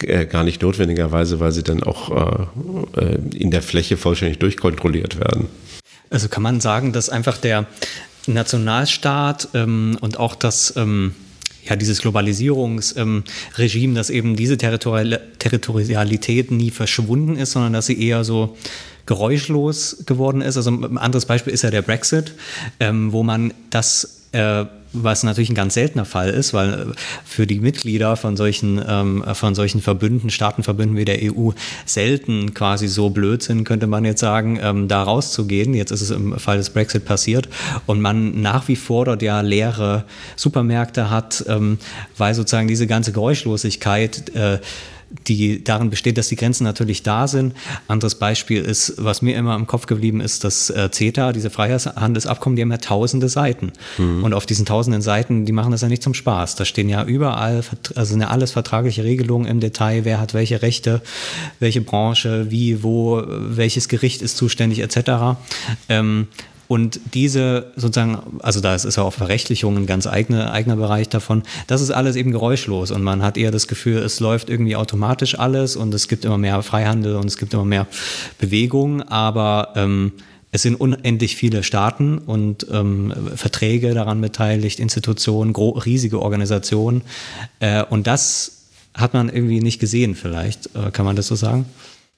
äh, gar nicht notwendigerweise, weil sie dann auch in der Fläche vollständig durchkontrolliert werden. Also kann man sagen, dass einfach der Nationalstaat ähm, und auch das ähm, ja, dieses Globalisierungsregime, ähm, dass eben diese Territorial Territorialität nie verschwunden ist, sondern dass sie eher so geräuschlos geworden ist. Also ein anderes Beispiel ist ja der Brexit, ähm, wo man das äh, was natürlich ein ganz seltener Fall ist, weil äh, für die Mitglieder von solchen, ähm, von solchen Verbünden, Staatenverbünden wie der EU selten quasi so blöd sind, könnte man jetzt sagen, ähm, da rauszugehen. Jetzt ist es im Fall des Brexit passiert und man nach wie vor dort ja leere Supermärkte hat, ähm, weil sozusagen diese ganze Geräuschlosigkeit äh, die darin besteht, dass die Grenzen natürlich da sind. Anderes Beispiel ist, was mir immer im Kopf geblieben ist, das äh, CETA, diese Freihandelsabkommen, die haben ja tausende Seiten. Mhm. Und auf diesen tausenden Seiten, die machen das ja nicht zum Spaß. Da stehen ja überall, also sind ja alles vertragliche Regelungen im Detail, wer hat welche Rechte, welche Branche, wie, wo, welches Gericht ist zuständig, etc. Ähm, und diese sozusagen, also da ist ja auch Verrechtlichung ein ganz eigener, eigener Bereich davon, das ist alles eben geräuschlos und man hat eher das Gefühl, es läuft irgendwie automatisch alles und es gibt immer mehr Freihandel und es gibt immer mehr Bewegung, aber ähm, es sind unendlich viele Staaten und ähm, Verträge daran beteiligt, Institutionen, riesige Organisationen. Äh, und das hat man irgendwie nicht gesehen vielleicht, äh, kann man das so sagen?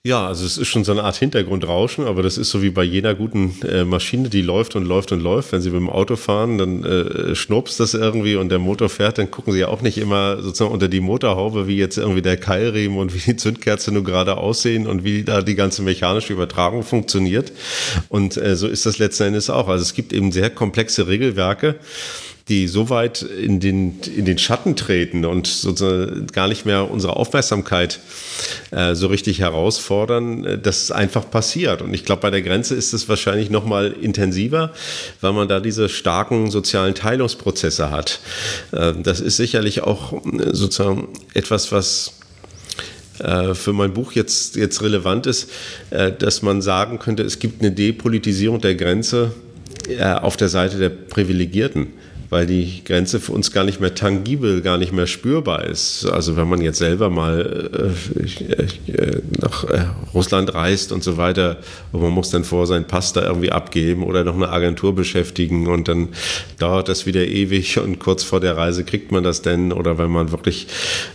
Ja, also es ist schon so eine Art Hintergrundrauschen, aber das ist so wie bei jeder guten äh, Maschine, die läuft und läuft und läuft. Wenn Sie mit dem Auto fahren, dann äh, schnurpst das irgendwie und der Motor fährt, dann gucken Sie ja auch nicht immer sozusagen unter die Motorhaube, wie jetzt irgendwie der Keilriemen und wie die Zündkerze nur gerade aussehen und wie da die ganze mechanische Übertragung funktioniert. Und äh, so ist das letzten Endes auch. Also es gibt eben sehr komplexe Regelwerke die so weit in den, in den Schatten treten und sozusagen gar nicht mehr unsere Aufmerksamkeit äh, so richtig herausfordern, äh, dass es einfach passiert. Und ich glaube, bei der Grenze ist es wahrscheinlich noch mal intensiver, weil man da diese starken sozialen Teilungsprozesse hat. Äh, das ist sicherlich auch äh, sozusagen etwas, was äh, für mein Buch jetzt, jetzt relevant ist, dass man sagen könnte, es gibt eine Depolitisierung der Grenze auf der Seite der Privilegierten weil die Grenze für uns gar nicht mehr tangibel, gar nicht mehr spürbar ist. Also wenn man jetzt selber mal äh, äh, nach äh, Russland reist und so weiter und man muss dann vor seinen Pass da irgendwie abgeben oder noch eine Agentur beschäftigen und dann dauert das wieder ewig und kurz vor der Reise kriegt man das denn oder wenn man wirklich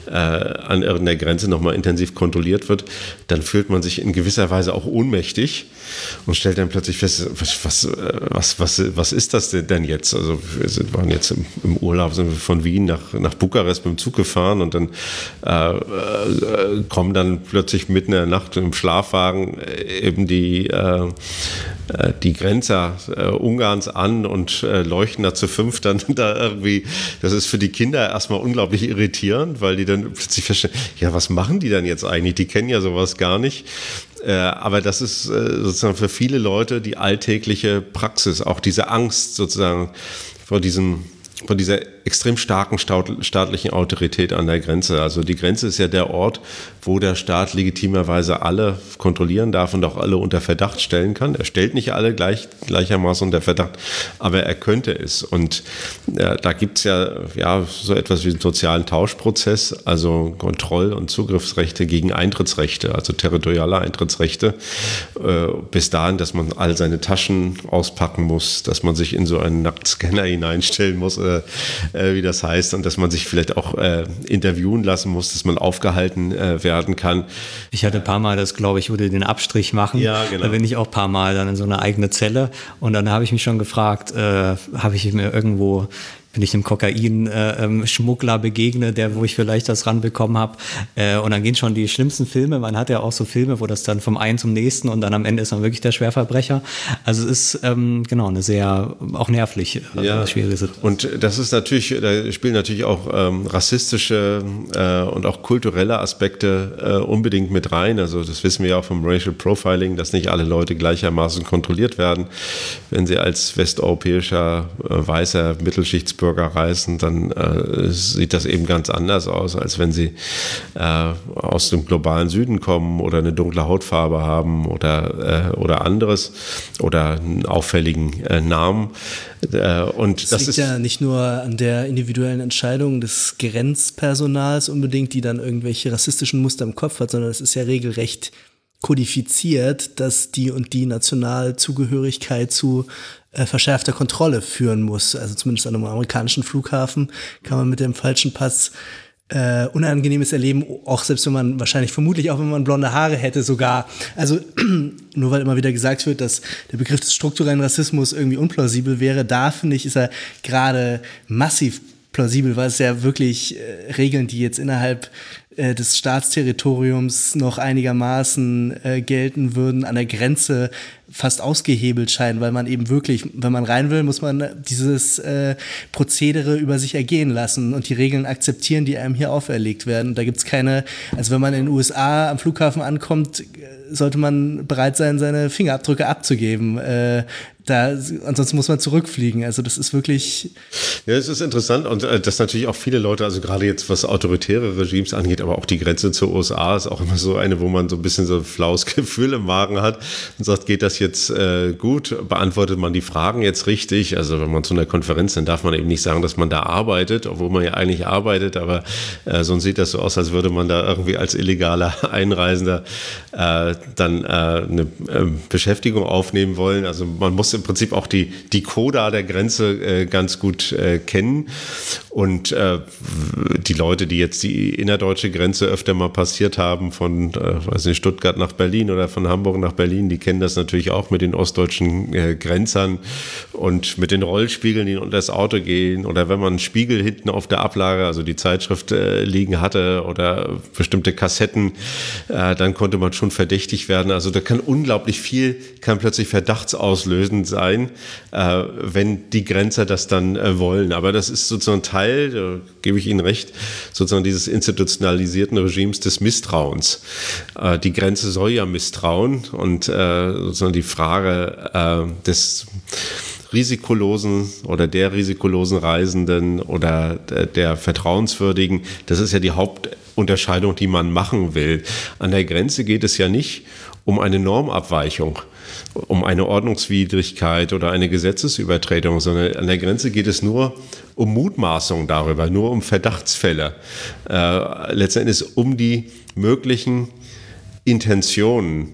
äh, an irgendeiner Grenze nochmal intensiv kontrolliert wird, dann fühlt man sich in gewisser Weise auch ohnmächtig und stellt dann plötzlich fest, was, was, was, was, was ist das denn jetzt? Also waren jetzt im, im, Urlaub, sind wir von Wien nach, nach Bukarest mit dem Zug gefahren und dann äh, äh, kommen dann plötzlich mitten in der Nacht im Schlafwagen äh, eben die, äh, äh, die Grenzer äh, Ungarns an und leuchten da zu fünf dann [laughs] da irgendwie. Das ist für die Kinder erstmal unglaublich irritierend, weil die dann plötzlich feststellen, ja, was machen die dann jetzt eigentlich? Die kennen ja sowas gar nicht. Aber das ist sozusagen für viele Leute die alltägliche Praxis, auch diese Angst sozusagen vor diesem von dieser extrem starken staatlichen Autorität an der Grenze. Also die Grenze ist ja der Ort, wo der Staat legitimerweise alle kontrollieren darf und auch alle unter Verdacht stellen kann. Er stellt nicht alle gleich, gleichermaßen unter Verdacht, aber er könnte es. Und äh, da gibt es ja, ja so etwas wie einen sozialen Tauschprozess, also Kontroll- und Zugriffsrechte gegen Eintrittsrechte, also territoriale Eintrittsrechte. Äh, bis dahin, dass man all seine Taschen auspacken muss, dass man sich in so einen Nacktscanner hineinstellen muss. Äh, äh, wie das heißt, und dass man sich vielleicht auch äh, interviewen lassen muss, dass man aufgehalten äh, werden kann. Ich hatte ein paar Mal das, glaube ich, würde den Abstrich machen. Ja, genau. Da bin ich auch ein paar Mal dann in so eine eigene Zelle und dann habe ich mich schon gefragt, äh, habe ich mir irgendwo wenn ich einem Kokain-Schmuggler äh, ähm, begegne, der, wo ich vielleicht das ranbekommen habe. Äh, und dann gehen schon die schlimmsten Filme. Man hat ja auch so Filme, wo das dann vom einen zum nächsten und dann am Ende ist man wirklich der Schwerverbrecher. Also es ist ähm, genau eine sehr auch nervlich äh, ja. schwierige Situation. Und das ist natürlich, da spielen natürlich auch ähm, rassistische äh, und auch kulturelle Aspekte äh, unbedingt mit rein. Also das wissen wir ja auch vom Racial Profiling, dass nicht alle Leute gleichermaßen kontrolliert werden. Wenn sie als westeuropäischer äh, weißer Mittelschichtsbürger Staatsbürger reisen, dann äh, sieht das eben ganz anders aus, als wenn sie äh, aus dem globalen Süden kommen oder eine dunkle Hautfarbe haben oder, äh, oder anderes oder einen auffälligen äh, Namen. Äh, und das, das liegt ist ja nicht nur an der individuellen Entscheidung des Grenzpersonals unbedingt, die dann irgendwelche rassistischen Muster im Kopf hat, sondern es ist ja regelrecht kodifiziert, dass die und die Nationalzugehörigkeit zu äh, verschärfter Kontrolle führen muss. Also zumindest an einem amerikanischen Flughafen kann man mit dem falschen Pass äh, Unangenehmes erleben, auch selbst wenn man wahrscheinlich vermutlich auch wenn man blonde Haare hätte sogar. Also [clears throat] nur weil immer wieder gesagt wird, dass der Begriff des strukturellen Rassismus irgendwie unplausibel wäre, da finde ich, ist er gerade massiv plausibel, weil es ja wirklich äh, Regeln, die jetzt innerhalb äh, des Staatsterritoriums noch einigermaßen äh, gelten würden, an der Grenze fast ausgehebelt scheinen, weil man eben wirklich, wenn man rein will, muss man dieses äh, Prozedere über sich ergehen lassen und die Regeln akzeptieren, die einem hier auferlegt werden. Da gibt es keine, also wenn man in den USA am Flughafen ankommt, sollte man bereit sein, seine Fingerabdrücke abzugeben. Äh, da, ansonsten muss man zurückfliegen. Also das ist wirklich. Ja, es ist interessant und äh, dass natürlich auch viele Leute, also gerade jetzt was autoritäre Regimes angeht, aber auch die Grenze zur USA ist auch immer so eine, wo man so ein bisschen so ein flaues [laughs] Gefühl im Magen hat und sagt, geht das jetzt äh, gut? Beantwortet man die Fragen jetzt richtig? Also wenn man zu einer Konferenz, dann darf man eben nicht sagen, dass man da arbeitet, obwohl man ja eigentlich arbeitet, aber äh, sonst sieht das so aus, als würde man da irgendwie als illegaler [laughs] Einreisender äh, dann äh, eine äh, Beschäftigung aufnehmen wollen. Also man muss im Prinzip auch die, die Coda der Grenze äh, ganz gut äh, kennen. Und äh, die Leute, die jetzt die innerdeutsche Grenze öfter mal passiert haben, von äh, weiß nicht, Stuttgart nach Berlin oder von Hamburg nach Berlin, die kennen das natürlich auch mit den ostdeutschen äh, Grenzern und mit den Rollspiegeln, die unter das Auto gehen. Oder wenn man einen Spiegel hinten auf der Ablage, also die Zeitschrift äh, liegen hatte oder bestimmte Kassetten, äh, dann konnte man schon verdächtig werden. Also da kann unglaublich viel, kann plötzlich verdachtsauslösend sein, äh, wenn die Grenzer das dann äh, wollen. Aber das ist sozusagen Teil, da gebe ich Ihnen recht, sozusagen dieses institutionalisierten Regimes des Misstrauens. Äh, die Grenze soll ja misstrauen und äh, sozusagen die Frage äh, des risikolosen oder der risikolosen Reisenden oder der, der vertrauenswürdigen, das ist ja die Hauptunterscheidung, die man machen will. An der Grenze geht es ja nicht um eine Normabweichung um eine Ordnungswidrigkeit oder eine Gesetzesübertretung, sondern an der Grenze geht es nur um Mutmaßungen darüber, nur um Verdachtsfälle. Äh, letztendlich um die möglichen Intentionen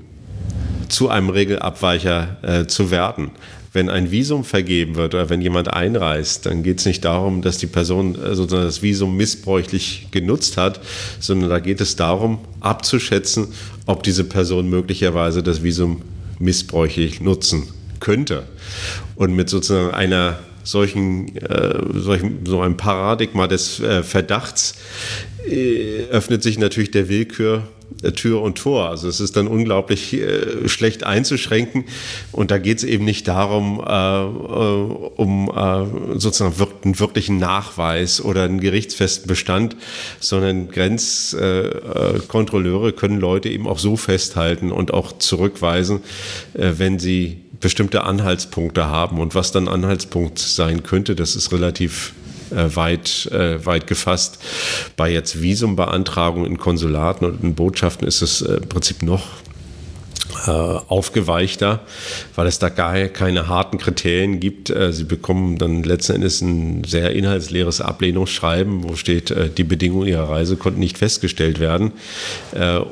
zu einem Regelabweicher äh, zu werden. Wenn ein Visum vergeben wird oder wenn jemand einreist, dann geht es nicht darum, dass die Person äh, sozusagen das Visum missbräuchlich genutzt hat, sondern da geht es darum, abzuschätzen, ob diese Person möglicherweise das Visum missbräuchlich nutzen könnte. Und mit sozusagen einer solchen, äh, solchen so einem Paradigma des äh, Verdachts öffnet sich natürlich der Willkür äh, Tür und Tor. Also es ist dann unglaublich äh, schlecht einzuschränken. Und da geht es eben nicht darum, äh, äh um äh, sozusagen einen wirklichen Nachweis oder einen gerichtsfesten Bestand, sondern Grenzkontrolleure können Leute eben auch so festhalten und auch zurückweisen, wenn sie bestimmte Anhaltspunkte haben. Und was dann Anhaltspunkt sein könnte, das ist relativ äh, weit, äh, weit gefasst. Bei jetzt Visumbeantragungen in Konsulaten und in Botschaften ist es äh, im Prinzip noch äh, aufgeweichter, weil es da gar keine harten Kriterien gibt. Äh, sie bekommen dann letzten Endes ein sehr inhaltsleeres Ablehnungsschreiben, wo steht, äh, die Bedingungen ihrer Reise konnten nicht festgestellt werden,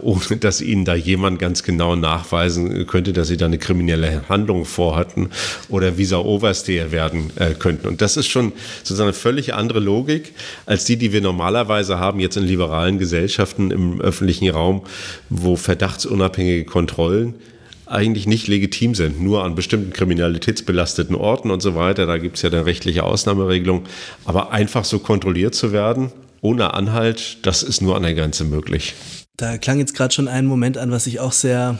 ohne [laughs] dass ihnen da jemand ganz genau nachweisen könnte, dass sie da eine kriminelle Handlung vorhatten oder Visa Oversteher werden könnten. Und das ist schon sozusagen eine völlig andere Logik als die, die wir normalerweise haben jetzt in liberalen Gesellschaften im öffentlichen Raum, wo verdachtsunabhängige Kontrollen eigentlich nicht legitim sind, nur an bestimmten kriminalitätsbelasteten Orten und so weiter. Da gibt es ja dann rechtliche Ausnahmeregelungen. Aber einfach so kontrolliert zu werden, ohne Anhalt, das ist nur an der Grenze möglich. Da klang jetzt gerade schon ein Moment an, was ich auch sehr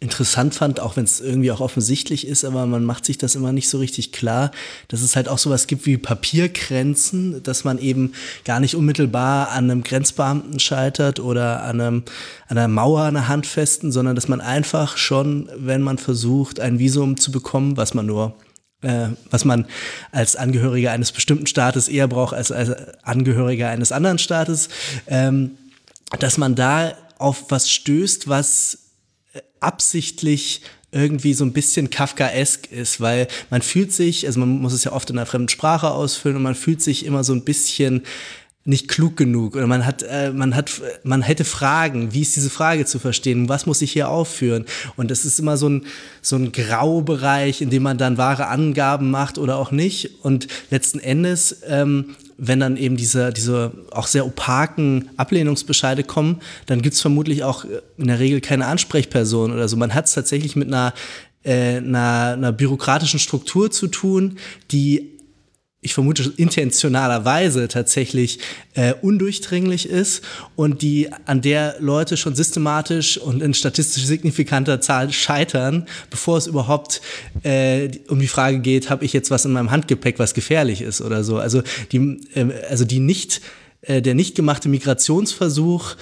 interessant fand, auch wenn es irgendwie auch offensichtlich ist, aber man macht sich das immer nicht so richtig klar, dass es halt auch sowas gibt wie Papiergrenzen, dass man eben gar nicht unmittelbar an einem Grenzbeamten scheitert oder an, einem, an einer Mauer an der Hand festen, sondern dass man einfach schon, wenn man versucht, ein Visum zu bekommen, was man nur äh, was man als Angehöriger eines bestimmten Staates eher braucht als als Angehöriger eines anderen Staates, ähm, dass man da auf was stößt, was absichtlich irgendwie so ein bisschen Kafkaesk ist, weil man fühlt sich, also man muss es ja oft in einer fremden Sprache ausfüllen und man fühlt sich immer so ein bisschen nicht klug genug oder man hat äh, man hat man hätte Fragen wie ist diese Frage zu verstehen was muss ich hier aufführen? Und das ist immer so ein so ein Graubereich in dem man dann wahre Angaben macht oder auch nicht. Und letzten Endes ähm, wenn dann eben diese, diese auch sehr opaken Ablehnungsbescheide kommen, dann gibt's vermutlich auch in der Regel keine Ansprechperson oder so. Man hat es tatsächlich mit einer, äh, einer, einer bürokratischen Struktur zu tun, die ich vermute intentionalerweise tatsächlich äh, undurchdringlich ist und die an der Leute schon systematisch und in statistisch signifikanter Zahl scheitern, bevor es überhaupt äh, um die Frage geht, habe ich jetzt was in meinem Handgepäck, was gefährlich ist oder so. Also die, äh, also die nicht äh, der nicht gemachte Migrationsversuch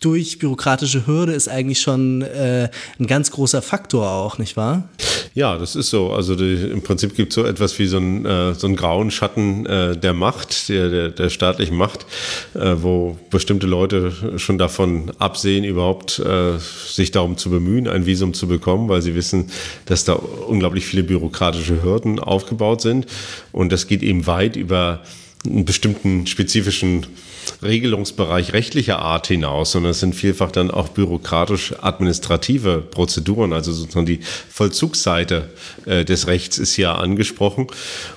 durch bürokratische Hürde ist eigentlich schon äh, ein ganz großer Faktor auch, nicht wahr? Ja, das ist so. Also die, im Prinzip gibt es so etwas wie so, ein, äh, so einen grauen Schatten äh, der Macht, der, der, der staatlichen Macht, äh, wo bestimmte Leute schon davon absehen, überhaupt äh, sich darum zu bemühen, ein Visum zu bekommen, weil sie wissen, dass da unglaublich viele bürokratische Hürden aufgebaut sind. Und das geht eben weit über einen bestimmten spezifischen Regelungsbereich rechtlicher Art hinaus, sondern es sind vielfach dann auch bürokratisch-administrative Prozeduren, also sozusagen die Vollzugsseite äh, des Rechts ist hier angesprochen.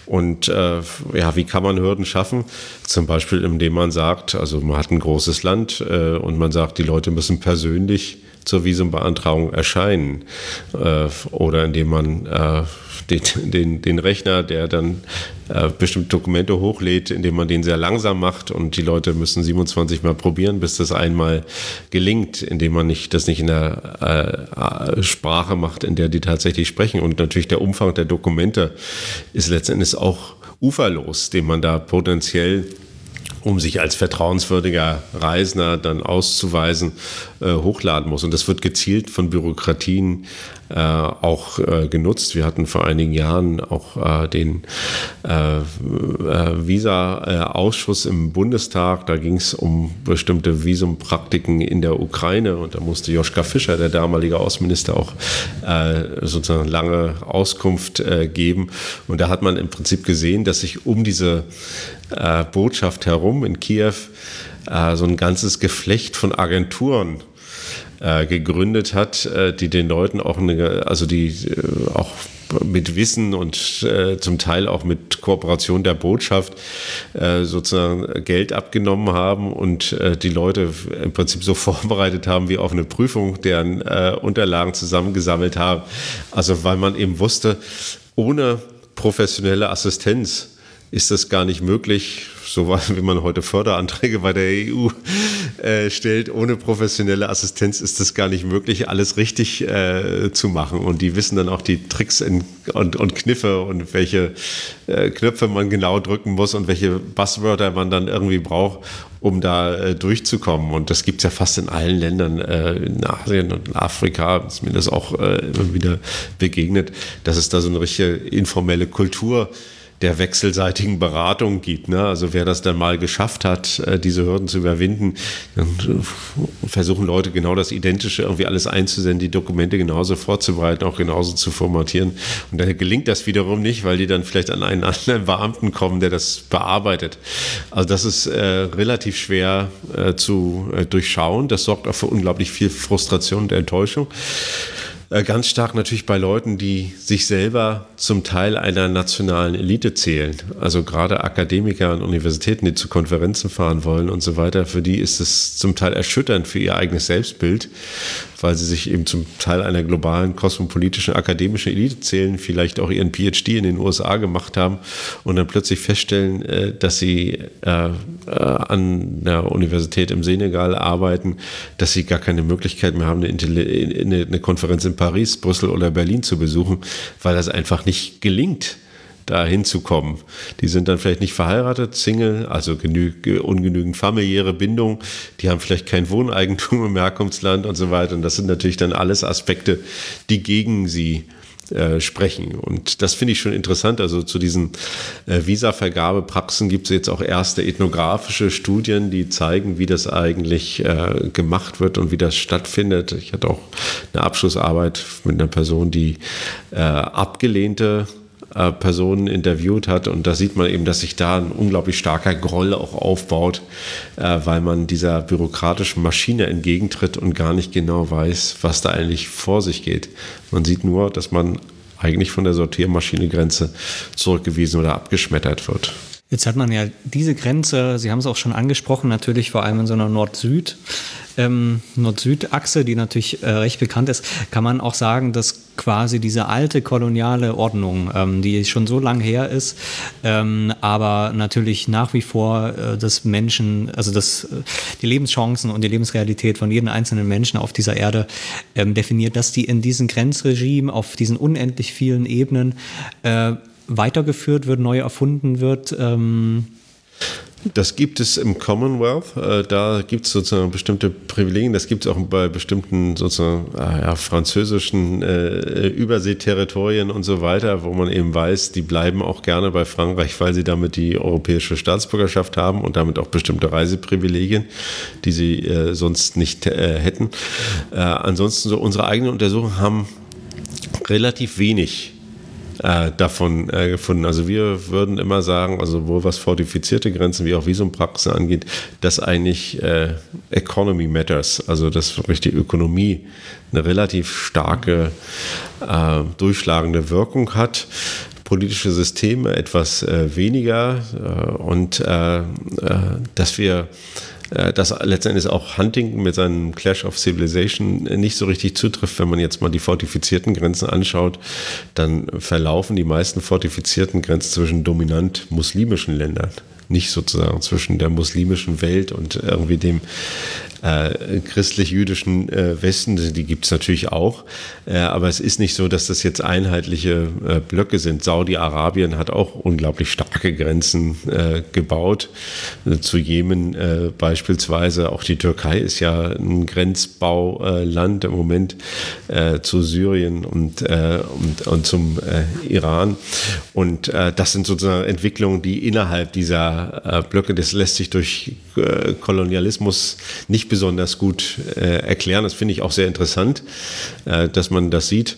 Und äh, ja, wie kann man Hürden schaffen? Zum Beispiel, indem man sagt, also man hat ein großes Land äh, und man sagt, die Leute müssen persönlich zur Visumbeantragung erscheinen äh, oder indem man äh, den, den, den Rechner, der dann äh, bestimmte Dokumente hochlädt, indem man den sehr langsam macht und die Leute müssen 27 Mal probieren, bis das einmal gelingt, indem man nicht, das nicht in der äh, Sprache macht, in der die tatsächlich sprechen. Und natürlich der Umfang der Dokumente ist letztendlich auch uferlos, den man da potenziell um sich als vertrauenswürdiger Reisender dann auszuweisen, äh, hochladen muss. Und das wird gezielt von Bürokratien äh, auch äh, genutzt. Wir hatten vor einigen Jahren auch äh, den äh, äh, Visa-Ausschuss im Bundestag. Da ging es um bestimmte Visumpraktiken in der Ukraine und da musste Joschka Fischer, der damalige Außenminister, auch sozusagen lange Auskunft geben. Und da hat man im Prinzip gesehen, dass sich um diese Botschaft herum in Kiew so ein ganzes Geflecht von Agenturen äh, gegründet hat, äh, die den Leuten auch eine, also die äh, auch mit Wissen und äh, zum Teil auch mit Kooperation der Botschaft äh, sozusagen Geld abgenommen haben und äh, die Leute im Prinzip so [laughs] vorbereitet haben wie auf eine Prüfung, deren äh, Unterlagen zusammengesammelt haben. Also weil man eben wusste, ohne professionelle Assistenz ist das gar nicht möglich, so [laughs] wie man heute Förderanträge bei der EU äh, stellt. Ohne professionelle Assistenz ist das gar nicht möglich, alles richtig äh, zu machen. Und die wissen dann auch die Tricks in, und, und, Kniffe und welche äh, Knöpfe man genau drücken muss und welche Buzzwörter man dann irgendwie braucht, um da äh, durchzukommen. Und das gibt es ja fast in allen Ländern, äh, in Asien und in Afrika, ist mir das auch äh, immer wieder begegnet, dass es da so eine richtige informelle Kultur gibt der wechselseitigen Beratung gibt. Ne? Also wer das dann mal geschafft hat, äh, diese Hürden zu überwinden, dann äh, versuchen Leute genau das Identische irgendwie alles einzusenden, die Dokumente genauso vorzubereiten, auch genauso zu formatieren. Und dann gelingt das wiederum nicht, weil die dann vielleicht an einen anderen Beamten kommen, der das bearbeitet. Also das ist äh, relativ schwer äh, zu äh, durchschauen. Das sorgt auch für unglaublich viel Frustration und Enttäuschung. Äh, ganz stark natürlich bei Leuten, die sich selber zum Teil einer nationalen Elite zählen. Also gerade Akademiker an Universitäten, die zu Konferenzen fahren wollen und so weiter, für die ist es zum Teil erschütternd für ihr eigenes Selbstbild, weil sie sich eben zum Teil einer globalen kosmopolitischen akademischen Elite zählen, vielleicht auch ihren PhD in den USA gemacht haben und dann plötzlich feststellen, äh, dass sie äh, an der Universität im Senegal arbeiten, dass sie gar keine Möglichkeit mehr haben, eine Konferenz in Paris, Brüssel oder Berlin zu besuchen, weil das einfach nicht gelingt da hinzukommen. Die sind dann vielleicht nicht verheiratet, Single, also ungenügend familiäre Bindung, die haben vielleicht kein Wohneigentum im Herkunftsland und so weiter. Und das sind natürlich dann alles Aspekte, die gegen sie äh, sprechen. Und das finde ich schon interessant. Also zu diesen äh, Visa-Vergabepraxen gibt es jetzt auch erste ethnografische Studien, die zeigen, wie das eigentlich äh, gemacht wird und wie das stattfindet. Ich hatte auch eine Abschlussarbeit mit einer Person, die äh, abgelehnte äh, Personen interviewt hat. Und da sieht man eben, dass sich da ein unglaublich starker Groll auch aufbaut, äh, weil man dieser bürokratischen Maschine entgegentritt und gar nicht genau weiß, was da eigentlich vor sich geht. Man sieht nur, dass man eigentlich von der Sortiermaschine Grenze zurückgewiesen oder abgeschmettert wird. Jetzt hat man ja diese Grenze, Sie haben es auch schon angesprochen, natürlich vor allem in so einer Nord-Süd- ähm, Nord-Süd-Achse, die natürlich äh, recht bekannt ist, kann man auch sagen, dass quasi diese alte koloniale Ordnung, ähm, die schon so lange her ist, ähm, aber natürlich nach wie vor äh, das Menschen, also das, äh, die Lebenschancen und die Lebensrealität von jedem einzelnen Menschen auf dieser Erde ähm, definiert, dass die in diesem Grenzregime auf diesen unendlich vielen Ebenen äh, weitergeführt wird, neu erfunden wird. Ähm, das gibt es im Commonwealth. Äh, da gibt es sozusagen bestimmte Privilegien. Das gibt es auch bei bestimmten sozusagen ah ja, französischen äh, Überseeterritorien und so weiter, wo man eben weiß, die bleiben auch gerne bei Frankreich, weil sie damit die europäische Staatsbürgerschaft haben und damit auch bestimmte Reiseprivilegien, die sie äh, sonst nicht äh, hätten. Äh, ansonsten so unsere eigenen Untersuchungen haben relativ wenig äh, davon äh, gefunden. Also wir würden immer sagen, also sowohl was fortifizierte Grenzen wie auch Visumpraxen angeht, dass eigentlich äh, Economy matters, also dass wirklich die Ökonomie eine relativ starke äh, durchschlagende Wirkung hat politische Systeme etwas äh, weniger äh, und äh, äh dass wir dass letztendlich auch Huntington mit seinem Clash of Civilization nicht so richtig zutrifft. Wenn man jetzt mal die fortifizierten Grenzen anschaut, dann verlaufen die meisten fortifizierten Grenzen zwischen dominant muslimischen Ländern nicht sozusagen zwischen der muslimischen Welt und irgendwie dem äh, christlich-jüdischen äh, Westen, die gibt es natürlich auch, äh, aber es ist nicht so, dass das jetzt einheitliche äh, Blöcke sind. Saudi-Arabien hat auch unglaublich starke Grenzen äh, gebaut, äh, zu Jemen beispielsweise. Auch die Türkei ist ja ein Grenzbauland im Moment zu Syrien und, und, und zum Iran. Und das sind sozusagen Entwicklungen, die innerhalb dieser Blöcke, das lässt sich durch Kolonialismus nicht besonders gut äh, erklären. Das finde ich auch sehr interessant, äh, dass man das sieht.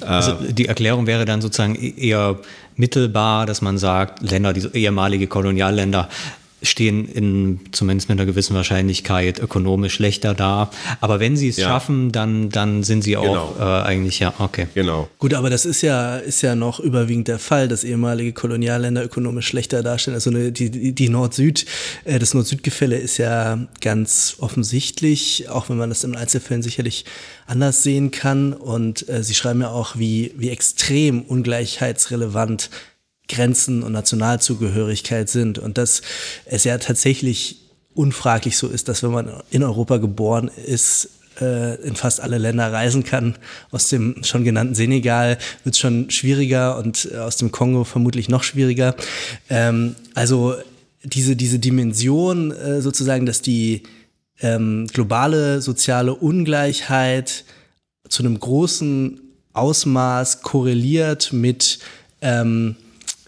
Also die Erklärung wäre dann sozusagen e-, eher mittelbar, dass man sagt, Länder, diese ehemalige Kolonialländer, stehen in zumindest mit einer gewissen Wahrscheinlichkeit ökonomisch schlechter da. Aber wenn sie es ja. schaffen, dann, dann sind sie auch genau. äh, eigentlich ja okay. Genau. Gut, aber das ist ja, ist ja noch überwiegend der Fall, dass ehemalige Kolonialländer ökonomisch schlechter darstellen. Also eine, die, die Nord-Süd, äh, das Nord-Süd-Gefälle ist ja ganz offensichtlich, auch wenn man das in Einzelfällen sicherlich anders sehen kann. Und äh, sie schreiben ja auch, wie, wie extrem ungleichheitsrelevant Grenzen und Nationalzugehörigkeit sind. Und dass es ja tatsächlich unfraglich so ist, dass wenn man in Europa geboren ist, äh, in fast alle Länder reisen kann. Aus dem schon genannten Senegal wird es schon schwieriger und äh, aus dem Kongo vermutlich noch schwieriger. Ähm, also diese, diese Dimension äh, sozusagen, dass die ähm, globale soziale Ungleichheit zu einem großen Ausmaß korreliert mit ähm,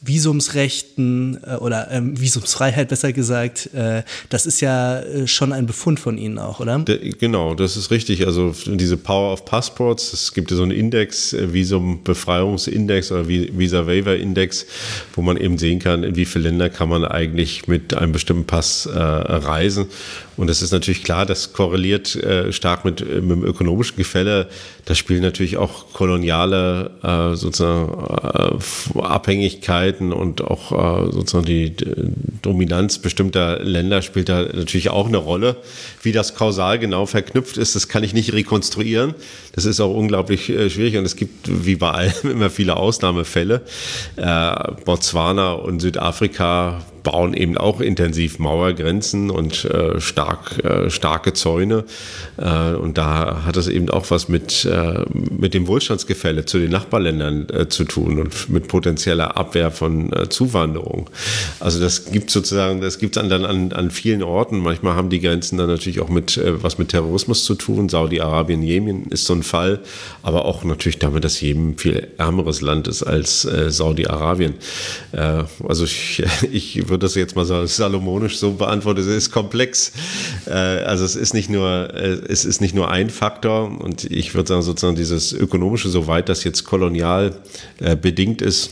Visumsrechten äh, oder ähm, Visumsfreiheit besser gesagt, äh, das ist ja äh, schon ein Befund von Ihnen auch, oder? De, genau, das ist richtig. Also diese Power of Passports, es gibt ja so einen Index, äh, Visumbefreiungsindex oder Visa Waiver Index, wo man eben sehen kann, in wie viele Länder kann man eigentlich mit einem bestimmten Pass äh, reisen. Und es ist natürlich klar, das korreliert äh, stark mit, äh, mit dem ökonomischen Gefälle. Da spielen natürlich auch koloniale äh, sozusagen äh, Abhängigkeiten und auch äh, sozusagen die, Dominanz bestimmter Länder spielt da natürlich auch eine Rolle. Wie das kausal genau verknüpft ist, das kann ich nicht rekonstruieren. Das ist auch unglaublich äh, schwierig und es gibt wie bei allem [laughs] immer viele Ausnahmefälle. Botswana und Südafrika bauen eben auch intensiv Mauergrenzen und äh, stark, äh, starke Zäune. Äh, und da hat es eben auch was mit, äh, mit dem Wohlstandsgefälle zu den Nachbarländern äh, zu tun und mit potenzieller Abwehr von äh, Zuwanderung. Also das gibt sozusagen, das gibt es dann an, an vielen Orten. Manchmal haben die Grenzen dann natürlich auch mit was mit Terrorismus zu tun. Saudi-Arabien, Jemen ist so ein Fall, aber auch natürlich damit, dass Jemen viel ärmeres Land ist als Saudi-Arabien. also ich, [laughs] ich würde das jetzt mal salomonisch so beantworten, es ist komplex. Äh, also es ist nicht nur, äh, es ist nicht nur ein Faktor und ich würde sagen sozusagen dieses ökonomische, soweit das jetzt kolonial äh, bedingt ist,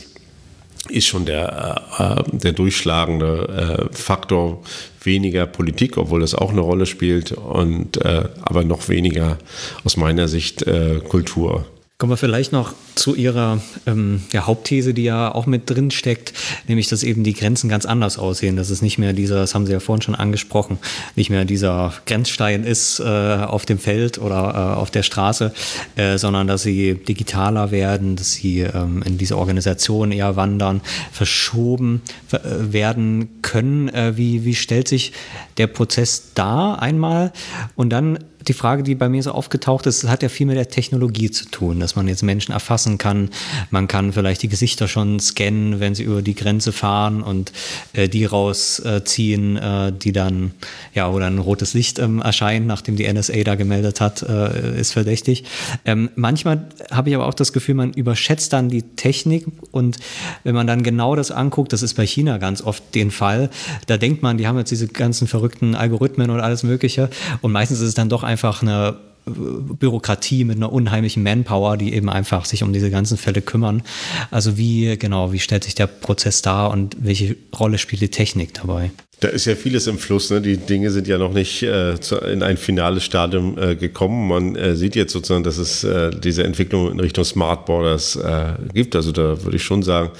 ist schon der, der durchschlagende Faktor weniger Politik, obwohl das auch eine Rolle spielt, und aber noch weniger aus meiner Sicht Kultur. Kommen wir vielleicht noch zu Ihrer ähm, ja, Hauptthese, die ja auch mit drin steckt, nämlich, dass eben die Grenzen ganz anders aussehen. Dass es nicht mehr dieser, das haben Sie ja vorhin schon angesprochen, nicht mehr dieser Grenzstein ist äh, auf dem Feld oder äh, auf der Straße, äh, sondern dass sie digitaler werden, dass sie ähm, in diese Organisation eher wandern, verschoben äh, werden können. Äh, wie, wie stellt sich der Prozess da einmal? Und dann die Frage, die bei mir so aufgetaucht ist, hat ja viel mit der Technologie zu tun, dass man jetzt Menschen erfassen kann. Man kann vielleicht die Gesichter schon scannen, wenn sie über die Grenze fahren und äh, die rausziehen, äh, die dann, ja, dann ein rotes Licht ähm, erscheint, nachdem die NSA da gemeldet hat, äh, ist verdächtig. Ähm, manchmal habe ich aber auch das Gefühl, man überschätzt dann die Technik und wenn man dann genau das anguckt, das ist bei China ganz oft den Fall, da denkt man, die haben jetzt diese ganzen verrückten Algorithmen und alles Mögliche und meistens ist es dann doch einfach einfach eine äh, Bürokratie mit einer unheimlichen Manpower, die eben einfach sich um diese ganzen Fälle kümmern. Also wie genau, wie stellt sich der Prozess dar und welche Rolle spielt die Technik dabei? Da ist ja vieles im Fluss. Ne? Die Dinge sind ja noch nicht äh, zu, in ein finales Stadium äh, gekommen. Man äh, sieht jetzt sozusagen, dass es äh, diese Entwicklung in Richtung Smart Borders äh, gibt. Also da würde ich schon sagen,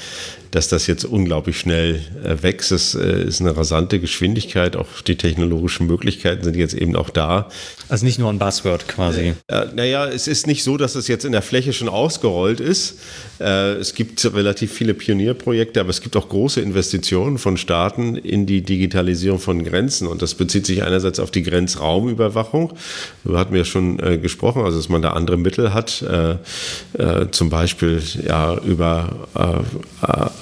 dass das jetzt unglaublich schnell äh, wächst. Es äh, ist eine rasante Geschwindigkeit. Auch die technologischen Möglichkeiten sind jetzt eben auch da. Also nicht nur ein Buzzword quasi. Äh, naja, es ist nicht so, dass es jetzt in der Fläche schon ausgerollt ist. Äh, es gibt relativ viele Pionierprojekte, aber es gibt auch große Investitionen von Staaten in die Digitalisierung von Grenzen. Und das bezieht sich einerseits auf die Grenzraumüberwachung. Da hatten wir schon äh, gesprochen, also dass man da andere Mittel hat. Äh, zum Beispiel ja, über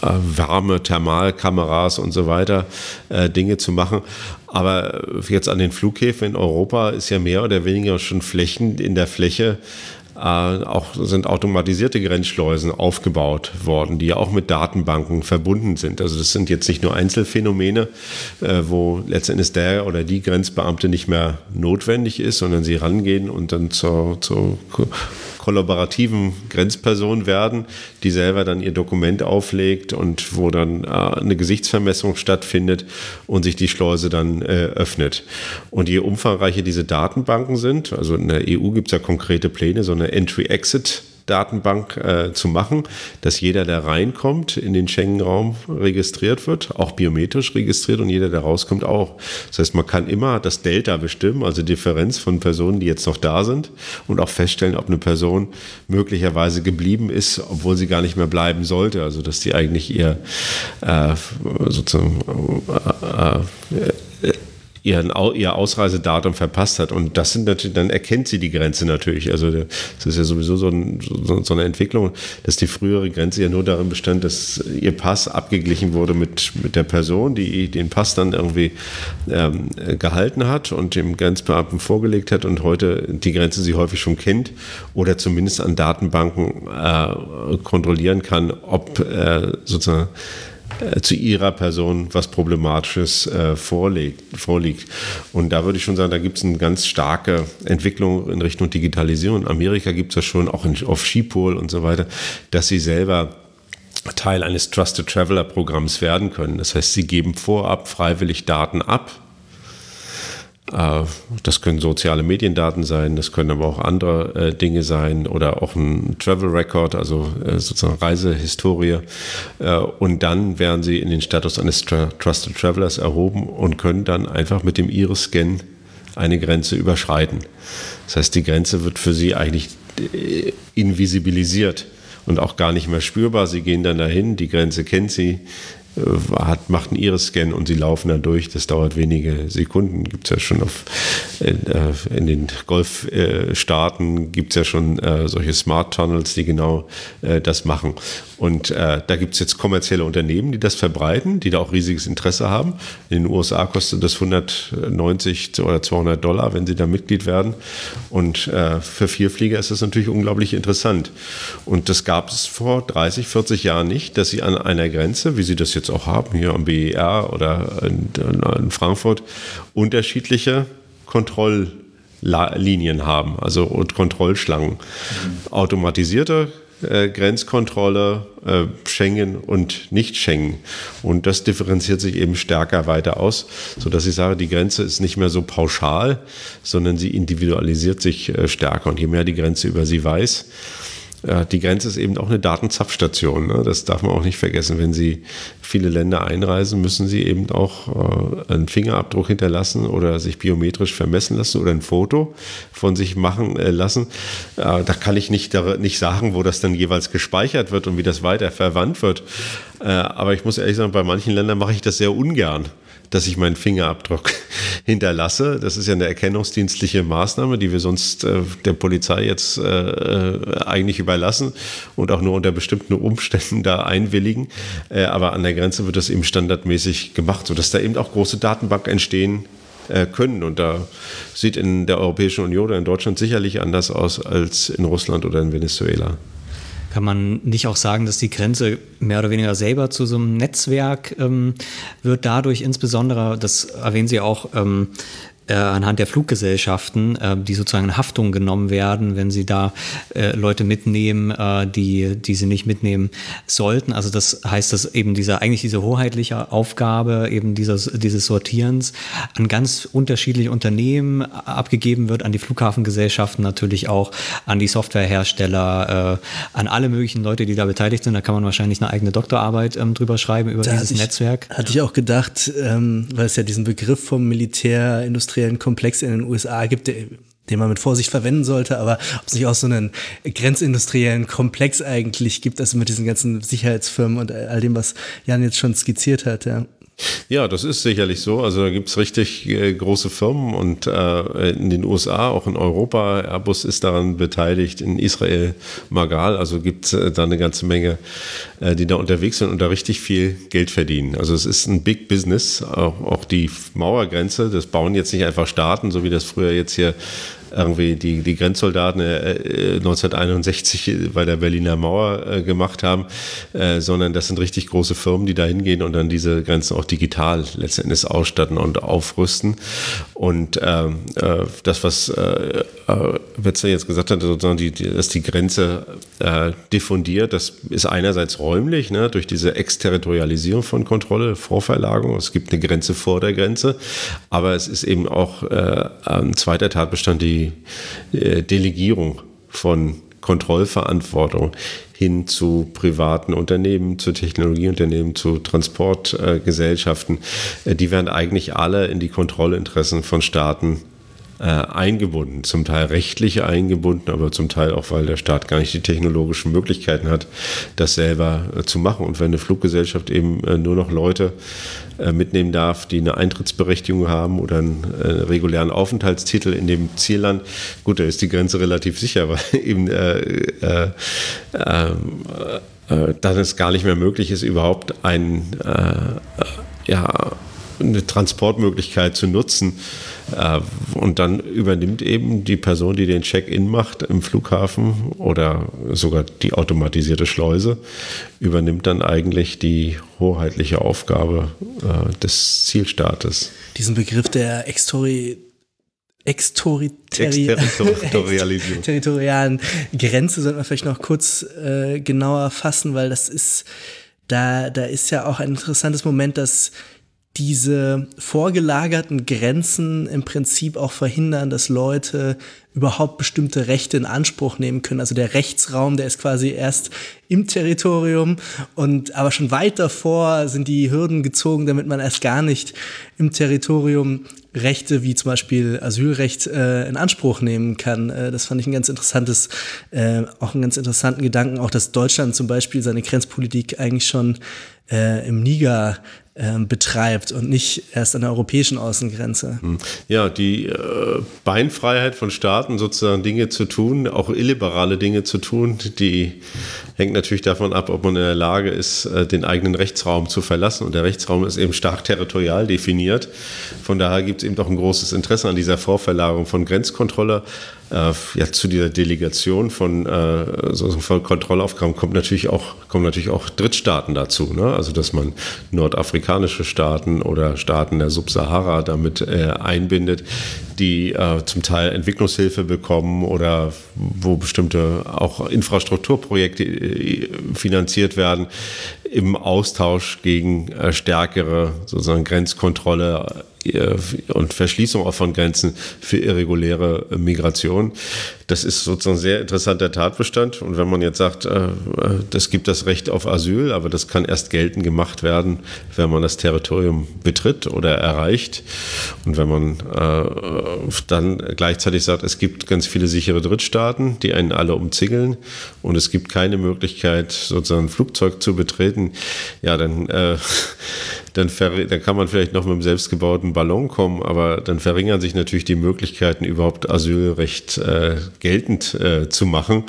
äh, warme Thermalkameras und so weiter äh, Dinge zu machen. Aber jetzt an den Flughäfen in Europa ist ja mehr oder weniger schon Flächen in der Fläche äh, auch sind automatisierte Grenzschleusen aufgebaut worden, die ja auch mit Datenbanken verbunden sind. Also das sind jetzt nicht nur Einzelfänomene, äh, wo letztendlich der oder die Grenzbeamte nicht mehr notwendig ist, sondern sie rangehen und dann zur, zur kollaborativen Grenzperson werden, die selber dann ihr Dokument auflegt und wo dann äh, eine Gesichtsvermessung stattfindet und sich die Schleuse dann äh, öffnet. Und je umfangreicher diese Datenbanken sind, also in der EU gibt es ja konkrete Pläne, so eine Entry-Exit- Datenbank äh, zu machen, dass jeder, der reinkommt, in den Schengen-Raum registriert wird, auch biometrisch registriert und jeder, der rauskommt, auch. Das heißt, man kann immer das Delta bestimmen, also Differenz von Personen, die jetzt noch da sind und auch feststellen, ob eine Person möglicherweise geblieben ist, obwohl sie gar nicht mehr bleiben sollte. Also, dass die eigentlich ihr äh, sozusagen äh, äh ihren, ihr Ausreisedatum verpasst hat. Und das sind natürlich, dann erkennt sie die Grenze natürlich. Also das ist ja sowieso so, ein, so, so, eine Entwicklung, dass die frühere Grenze ja nur darin bestand, dass ihr Pass abgeglichen wurde mit, mit der Person, die den Pass dann irgendwie ähm, gehalten hat und dem Grenzbeamten vorgelegt hat und heute die Grenze sie häufig schon kennt oder zumindest an Datenbanken äh, kontrollieren kann, ob äh, sozusagen äh, zu ihrer Person was Problematisches äh, vorliegt, vorliegt. Und da würde ich schon sagen, da gibt es eine ganz starke Entwicklung in Richtung Digitalisierung. In Amerika gibt es das schon, auch in, auf Skipol und so weiter, dass sie selber Teil eines Trusted Traveler Programms werden können. Das heißt, sie geben vorab freiwillig Daten ab das können soziale Mediendaten sein, das können aber auch andere äh, Dinge sein oder auch ein Travel Record, also äh, sozusagen Reisehistorie. und dann werden sie in den Status eines Trusted Travelers erhoben und können dann einfach mit dem Iris-Scan eine Grenze überschreiten. Das heißt, die Grenze wird für sie eigentlich invisibilisiert und auch gar nicht mehr spürbar. Sie gehen dann dahin, die Grenze kennt sie, äh, hat, macht einen Iris-Scan und sie laufen dann durch. Das dauert wenige Sekunden. Gibt es ja schon auf, in, äh, in den Golfstaaten gibt es ja schon äh, solche Smart Tunnels, die genau das machen. Und äh, da gibt es jetzt kommerzielle Unternehmen, die das verbreiten, die da auch riesiges Interesse haben. In den USA kostet das 190 oder 200 Dollar, wenn sie da Mitglied werden. Und äh, für Vierflieger ist das natürlich unglaublich interessant. Und das gab es vor 30, 40 Jahren nicht, dass sie an einer Grenze, wie sie das jetzt auch haben, hier am BER oder in, in Frankfurt, unterschiedliche Kontrolllinien haben, also Kontrollschlangen. Mhm. Automatisierte äh, Grenzkontrolle, äh, Schengen und Nicht-Schengen. Und das differenziert sich eben stärker weiter aus, sodass ich sage, die Grenze ist nicht mehr so pauschal, sondern sie individualisiert sich äh, stärker. Und je mehr die Grenze über sie weiß, die Grenze ist eben auch eine Datenzapfstation. Ne? Das darf man auch nicht vergessen. Wenn Sie viele Länder einreisen, müssen Sie eben auch äh, einen Fingerabdruck hinterlassen oder sich biometrisch vermessen lassen oder ein Foto von sich machen äh, lassen. Da kann ich nicht, nicht sagen, wo das dann jeweils gespeichert wird und wie das weiter verwandt wird. Aber ich muss ehrlich sagen, bei manchen Ländern mache ich das sehr ungern dass ich meinen Fingerabdruck [laughs] hinterlasse. Das ist ja eine erkennungsdienstliche Maßnahme, die wir sonst äh, der Polizei jetzt äh, äh, eigentlich überlassen und auch nur unter bestimmten Umständen da einwilligen. Äh, aber an der Grenze wird das eben standardmäßig gemacht, sodass da eben auch große Datenbanken entstehen äh, können. Und da sieht in der Europäischen Union oder in Deutschland sicherlich anders aus als in Russland oder in Venezuela. Kann man nicht auch sagen, dass die Grenze mehr oder weniger selber zu so einem Netzwerk ähm, wird dadurch insbesondere, das erwähnen Sie auch, ähm, äh, anhand der Fluggesellschaften, äh, die sozusagen in Haftung genommen werden, wenn sie da äh, Leute mitnehmen, äh, die, die sie nicht mitnehmen sollten. Also das heißt, dass eben diese, eigentlich diese hoheitliche Aufgabe eben dieses, dieses Sortierens an ganz unterschiedliche Unternehmen abgegeben wird, an die Flughafengesellschaften natürlich auch, an die Softwarehersteller, äh, an alle möglichen Leute, die da beteiligt sind. Da kann man wahrscheinlich eine eigene Doktorarbeit ähm, drüber schreiben, über da dieses ich, Netzwerk. Hatte ich auch gedacht, ähm, weil es ja diesen Begriff vom Militärindustrie industriellen Komplex in den USA gibt, den man mit Vorsicht verwenden sollte, aber ob es nicht auch so einen grenzindustriellen Komplex eigentlich gibt, also mit diesen ganzen Sicherheitsfirmen und all dem, was Jan jetzt schon skizziert hat, ja. Ja, das ist sicherlich so. Also da gibt es richtig äh, große Firmen und äh, in den USA, auch in Europa, Airbus ist daran beteiligt, in Israel, Magal, also gibt es äh, da eine ganze Menge, äh, die da unterwegs sind und da richtig viel Geld verdienen. Also es ist ein Big Business, auch, auch die Mauergrenze, das bauen jetzt nicht einfach Staaten, so wie das früher jetzt hier irgendwie die, die Grenzsoldaten äh, 1961 bei der Berliner Mauer äh, gemacht haben, äh, sondern das sind richtig große Firmen, die da hingehen und dann diese Grenzen auch digital letztendlich ausstatten und aufrüsten. Und ähm, äh, das, was äh, äh, Wetzler jetzt gesagt hat, sozusagen die, dass die Grenze äh, diffundiert, das ist einerseits räumlich, ne, durch diese Exterritorialisierung von Kontrolle, Vorverlagerung. Es gibt eine Grenze vor der Grenze, aber es ist eben auch äh, ein zweiter Tatbestand die äh, Delegierung von Kontrollverantwortung hin zu privaten Unternehmen, zu Technologieunternehmen, zu Transportgesellschaften. Äh, die werden eigentlich alle in die Kontrollinteressen von Staaten äh, eingebunden, zum Teil rechtlich eingebunden, aber zum Teil auch, weil der Staat gar nicht die technologischen Möglichkeiten hat, das selber äh, zu machen. Und wenn eine Fluggesellschaft eben äh, nur noch Leute äh, mitnehmen darf, die eine Eintrittsberechtigung haben oder einen äh, regulären Aufenthaltstitel in dem Zielland, gut, da ist die Grenze relativ sicher, [laughs] weil eben äh, ähm, dann es gar nicht mehr möglich ist, überhaupt ein, ja, eine Transportmöglichkeit zu nutzen, und dann übernimmt eben die Person, die den Check-in macht im Flughafen oder sogar die automatisierte Schleuse, übernimmt dann eigentlich die hoheitliche Aufgabe äh, des Zielstaates. Diesen Begriff der Extori Exterritorialisierung. [laughs] Grenze sollten wir vielleicht noch kurz äh, genauer fassen, weil das ist, da, da ist ja auch ein interessantes Moment, dass diese vorgelagerten Grenzen im Prinzip auch verhindern, dass Leute überhaupt bestimmte Rechte in Anspruch nehmen können. Also der Rechtsraum, der ist quasi erst im Territorium und aber schon weit davor sind die Hürden gezogen, damit man erst gar nicht im Territorium Rechte wie zum Beispiel Asylrecht äh, in Anspruch nehmen kann. Äh, das fand ich ein ganz interessantes, äh, auch einen ganz interessanten Gedanken, auch dass Deutschland zum Beispiel seine Grenzpolitik eigentlich schon äh, im Niger betreibt und nicht erst an der europäischen Außengrenze. Hm. Ja, die äh, Beinfreiheit von Staaten, sozusagen Dinge zu tun, auch illiberale Dinge zu tun, die hängt natürlich davon ab, ob man in der Lage ist, äh, den eigenen Rechtsraum zu verlassen. Und der Rechtsraum ist eben stark territorial definiert. Von daher gibt es eben doch ein großes Interesse an dieser Vorverlagerung von Grenzkontrolle äh, ja, zu dieser Delegation von, äh, von Kontrollaufgaben kommt natürlich auch, kommen natürlich auch Drittstaaten dazu. Ne? Also, dass man nordafrikanische Staaten oder Staaten der Subsahara damit äh, einbindet, die äh, zum Teil Entwicklungshilfe bekommen oder wo bestimmte auch Infrastrukturprojekte äh, finanziert werden im Austausch gegen äh, stärkere sozusagen Grenzkontrolle und Verschließung auch von Grenzen für irreguläre Migration. Das ist sozusagen ein sehr interessanter Tatbestand. Und wenn man jetzt sagt, äh, das gibt das Recht auf Asyl, aber das kann erst geltend gemacht werden, wenn man das Territorium betritt oder erreicht. Und wenn man dann gleichzeitig sagt, es gibt ganz viele sichere Drittstaaten, die einen alle umzingeln und es gibt keine Möglichkeit, sozusagen ein Flugzeug zu betreten, ja, dann äh, dann, dann kann man vielleicht noch mit einem selbstgebauten Ballon kommen, aber dann verringern sich natürlich die Möglichkeiten, überhaupt Asylrecht äh, geltend äh, zu machen,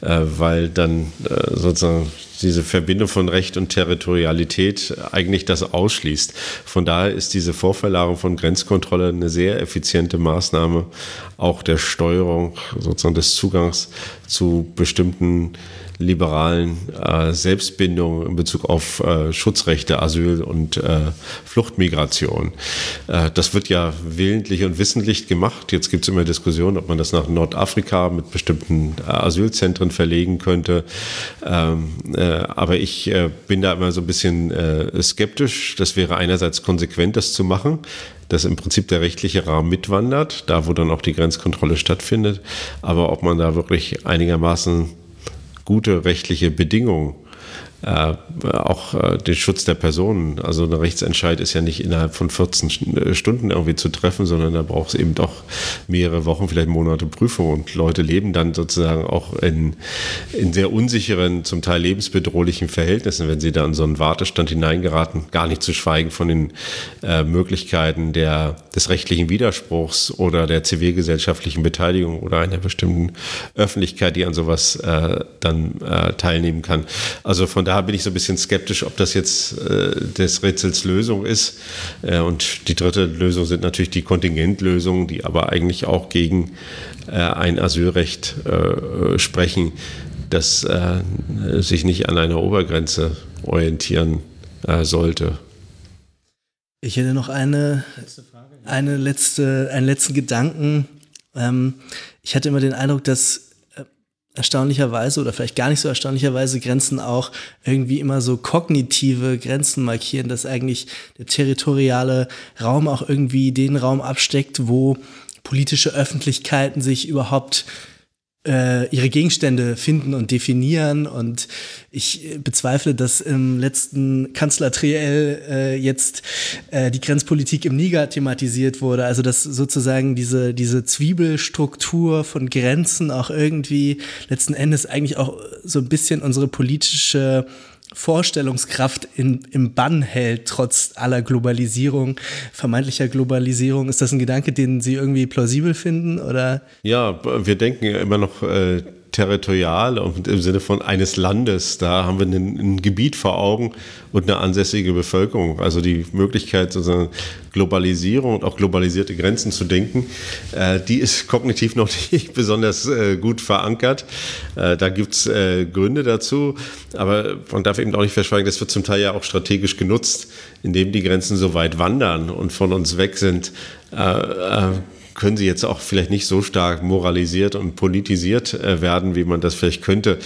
äh, weil dann äh, sozusagen diese Verbindung von Recht und Territorialität eigentlich das ausschließt. Von daher ist diese Vorverlagerung von Grenzkontrolle eine sehr effiziente Maßnahme, auch der Steuerung sozusagen des Zugangs zu bestimmten liberalen äh, Selbstbindung in Bezug auf äh, Schutzrechte, Asyl und äh, Fluchtmigration. Äh, das wird ja willentlich und wissentlich gemacht. Jetzt gibt es immer Diskussionen, ob man das nach Nordafrika mit bestimmten äh, Asylzentren verlegen könnte. Ähm, äh, aber ich bin da immer so ein bisschen skeptisch. Das wäre einerseits konsequent, das zu machen dass im Prinzip der rechtliche Rahmen mitwandert, da wo dann auch die Grenzkontrolle stattfindet. Aber ob man da wirklich einigermaßen gute rechtliche Bedingungen äh, auch äh, den Schutz der Personen. Also ein Rechtsentscheid ist ja nicht innerhalb von 14 äh, Stunden irgendwie zu treffen, sondern da braucht es eben doch mehrere Wochen, vielleicht Monate Prüfung. Und Leute leben dann sozusagen auch in, in sehr unsicheren, zum Teil lebensbedrohlichen Verhältnissen, wenn sie da in so einen Wartestand hineingeraten. Gar nicht zu schweigen von den äh, Möglichkeiten der, des rechtlichen Widerspruchs oder der zivilgesellschaftlichen Beteiligung oder einer bestimmten Öffentlichkeit, die an sowas äh, dann äh, teilnehmen kann. Also von daher da bin ich so ein bisschen skeptisch, ob das jetzt äh, des Rätsels Lösung ist. Äh, und die dritte Lösung sind natürlich die Kontingentlösungen, die aber eigentlich auch gegen äh, ein Asylrecht äh, sprechen, das äh, sich nicht an einer Obergrenze orientieren äh, sollte. Ich hätte noch eine, eine letzte, einen letzten Gedanken. Ähm, ich hatte immer den Eindruck, dass äh, erstaunlicherweise oder vielleicht gar nicht so erstaunlicherweise Grenzen auch irgendwie immer so kognitive Grenzen markieren, dass eigentlich der territoriale Raum auch irgendwie den Raum absteckt, wo politische Öffentlichkeiten sich überhaupt ihre Gegenstände finden und definieren. Und ich äh, bezweifle, dass im letzten Kanzlertriell äh, jetzt äh, die Grenzpolitik im Niger thematisiert wurde. Also dass sozusagen diese, diese Zwiebelstruktur von Grenzen auch irgendwie letzten Endes eigentlich auch so ein bisschen unsere politische Vorstellungskraft in, im Bann hält, trotz aller Globalisierung, vermeintlicher Globalisierung. Ist das ein Gedanke, den Sie irgendwie plausibel finden? Oder? Ja, wir denken immer noch äh, territorial und im Sinne von eines Landes. Da haben wir ein, ein, Gebiet vor Augen und eine ansässige Bevölkerung. Also die Möglichkeit, sozusagen Globalisierung und auch globalisierte Grenzen zu denken, äh, die ist kognitiv noch [laughs] nicht besonders äh, gut verankert. Äh, da gibt's äh, Gründe dazu, aber man darf eben auch nicht verschweigen, das wird zum Teil ja auch strategisch genutzt, indem die Grenzen so weit wandern und von uns weg sind äh, äh, können sie jetzt auch vielleicht nicht so stark moralisiert und politisiert äh, werden, wie man das vielleicht könnte,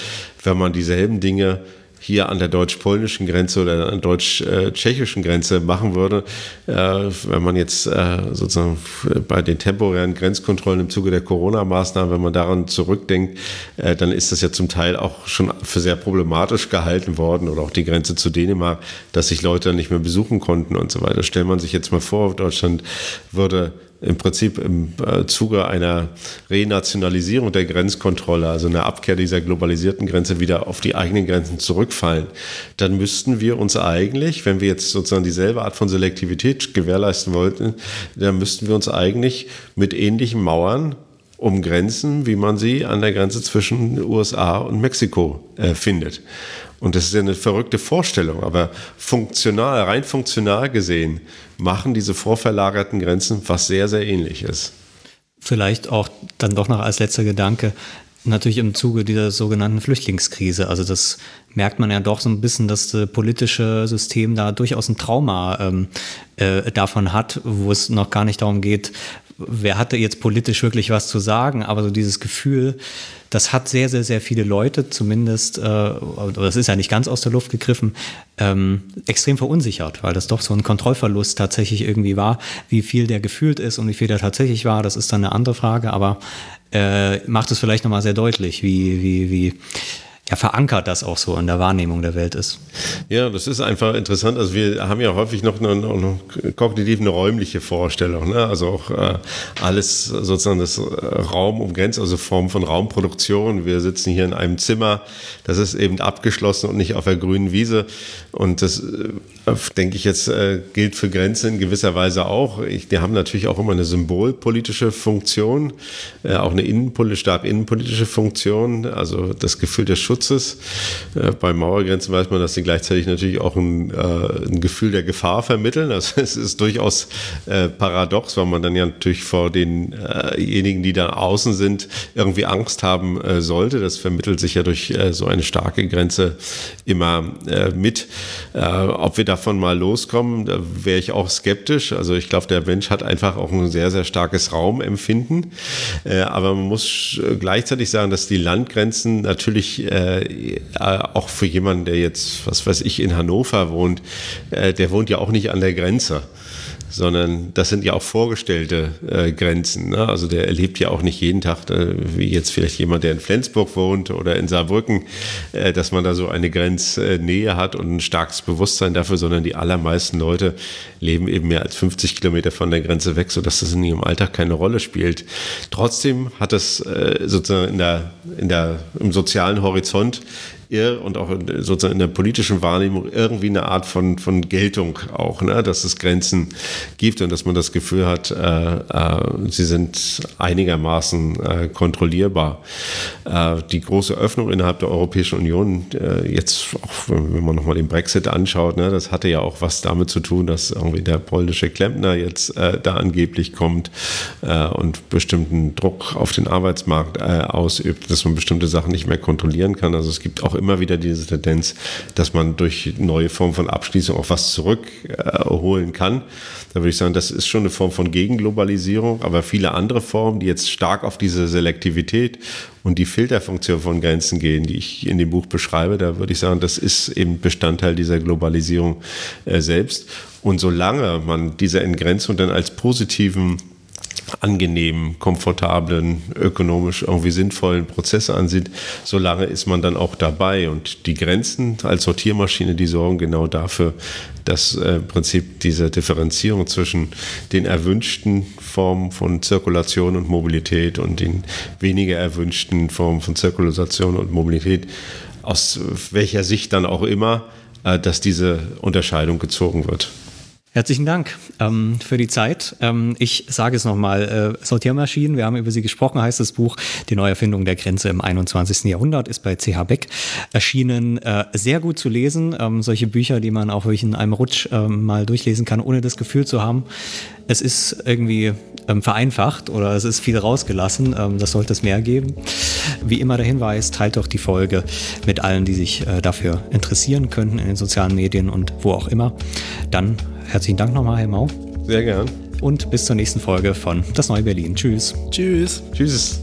wenn man dieselben Dinge hier an der deutsch-polnischen Grenze oder an der deutsch-tschechischen Grenze machen würde, äh, wenn man jetzt äh, sozusagen bei den temporären Grenzkontrollen im Zuge der Corona-Maßnahmen, wenn man daran zurückdenkt, dann ist das ja zum Teil auch schon für sehr problematisch gehalten worden oder auch die Grenze zu Dänemark, dass sich Leute nicht mehr besuchen konnten und so weiter. Stellt man sich jetzt mal vor, Deutschland würde im Prinzip im äh, Zuge einer Renationalisierung der Grenzkontrolle, also einer Abkehr dieser globalisierten Grenze wieder auf die eigenen Grenzen zurückfallen, dann müssten wir uns eigentlich, wenn wir jetzt sozusagen dieselbe Art von Selektivität gewährleisten wollten, dann müssten wir uns eigentlich mit ähnlichen Mauern umgrenzen, wie man sie an der Grenze zwischen USA und Mexiko äh, findet. Und das ist ja eine verrückte Vorstellung, aber funktional, rein funktional gesehen, machen diese vorverlagerten Grenzen was sehr, sehr ähnliches. Vielleicht auch dann doch noch als letzter Gedanke, natürlich im Zuge dieser sogenannten Flüchtlingskrise. Also das merkt man ja doch so ein bisschen, dass das politische System da durchaus ein Trauma ähm, äh, davon hat, wo es noch gar nicht darum geht, wer hatte jetzt politisch wirklich was zu sagen, aber so dieses Gefühl, das hat sehr, sehr, sehr viele Leute, zumindest, äh, das ist ja nicht ganz aus der Luft gegriffen, ähm, extrem verunsichert, weil das doch so ein Kontrollverlust tatsächlich irgendwie war. Wie viel der gefühlt ist und wie viel der tatsächlich war, das ist dann eine andere Frage, aber äh, macht es vielleicht nochmal sehr deutlich, wie, wie, wie ja, verankert das auch so in der Wahrnehmung der Welt ist. Ja, das ist einfach interessant. Also wir haben ja häufig noch eine, eine kognitiv eine räumliche Vorstellung. Ne? Also auch äh, alles sozusagen das Raum umgrenzt, also Form von Raumproduktion. Wir sitzen hier in einem Zimmer, das ist eben abgeschlossen und nicht auf der grünen Wiese. Und das, äh, denke ich jetzt, äh, gilt für Grenzen in gewisser Weise auch. Ich, die haben natürlich auch immer eine symbolpolitische Funktion, äh, auch eine innenpolitische, stark innenpolitische Funktion. Also das Gefühl des Schutzes. Äh, bei Mauergrenzen weiß man, dass sie gleichzeitig natürlich auch ein, äh, ein Gefühl der Gefahr vermitteln. Also [laughs] es ist durchaus äh, paradox, weil man dann ja natürlich vor denjenigen, die da außen sind, irgendwie Angst haben äh, sollte. Das vermittelt sich ja durch äh, so eine starke Grenze immer äh, mit. ob wir davon mal loskommen, da wäre ich auch skeptisch. Also ich glaube, der Mensch hat einfach auch ein sehr, sehr starkes Raumempfinden. aber man muss gleichzeitig sagen, dass die Landgrenzen natürlich äh, auch für jemanden, der jetzt, was weiß ich, in Hannover wohnt, äh, der wohnt ja auch nicht an der Grenze sondern das sind ja auch vorgestellte äh, Grenzen. Ne? Also der erlebt ja auch nicht jeden Tag, äh, wie jetzt vielleicht jemand, der in Flensburg wohnt oder in Saarbrücken, äh, dass man da so eine Grenznähe hat und ein starkes Bewusstsein dafür, sondern die allermeisten Leute leben eben mehr als 50 Kilometer von der Grenze weg, sodass das in ihrem Alltag keine Rolle spielt. Trotzdem hat es äh, sozusagen in der, in der, im sozialen Horizont und auch sozusagen in der politischen Wahrnehmung irgendwie eine Art von, von Geltung auch, ne? dass es Grenzen gibt und dass man das Gefühl hat, äh, äh, sie sind einigermaßen äh, kontrollierbar. Äh, die große Öffnung innerhalb der Europäischen Union, äh, jetzt auch wenn man nochmal den Brexit anschaut, ne, das hatte ja auch was damit zu tun, dass irgendwie der polnische Klempner jetzt äh, da angeblich kommt und bestimmten Druck auf den Arbeitsmarkt ausübt, dass man bestimmte Sachen nicht mehr kontrollieren kann. Also es gibt auch immer wieder diese Tendenz, dass man durch neue Formen von Abschließung auch was zurückholen kann. Da würde ich sagen, das ist schon eine Form von Gegenglobalisierung, aber viele andere Formen, die jetzt stark auf diese Selektivität und die Filterfunktion von Grenzen gehen, die ich in dem Buch beschreibe, da würde ich sagen, das ist eben Bestandteil dieser Globalisierung äh, selbst. Und solange man diese Entgrenzung dann als positiven angenehmen, komfortablen, ökonomisch irgendwie sinnvollen Prozesse ansieht, solange ist man dann auch dabei. Und die Grenzen als Sortiermaschine, die sorgen genau dafür, dass äh, im Prinzip diese Differenzierung zwischen den erwünschten Formen von Zirkulation und Mobilität und den weniger erwünschten Formen von Zirkulation und Mobilität, aus welcher Sicht dann auch immer, äh, dass diese Unterscheidung gezogen wird. Herzlichen Dank ähm, für die Zeit. Ähm, ich sage es nochmal, äh, Sortiermaschinen, wir haben über sie gesprochen, heißt das Buch Die Neuerfindung der Grenze im 21. Jahrhundert, ist bei CH Beck erschienen. Äh, sehr gut zu lesen, ähm, solche Bücher, die man auch wirklich in einem Rutsch ähm, mal durchlesen kann, ohne das Gefühl zu haben, es ist irgendwie ähm, vereinfacht oder es ist viel rausgelassen. Ähm, das sollte es mehr geben. Wie immer der Hinweis, teilt doch die Folge mit allen, die sich äh, dafür interessieren könnten in den sozialen Medien und wo auch immer. Dann herzlichen Dank nochmal, Herr Mau. Sehr gern. Und bis zur nächsten Folge von Das Neue Berlin. Tschüss. Tschüss. Tschüss.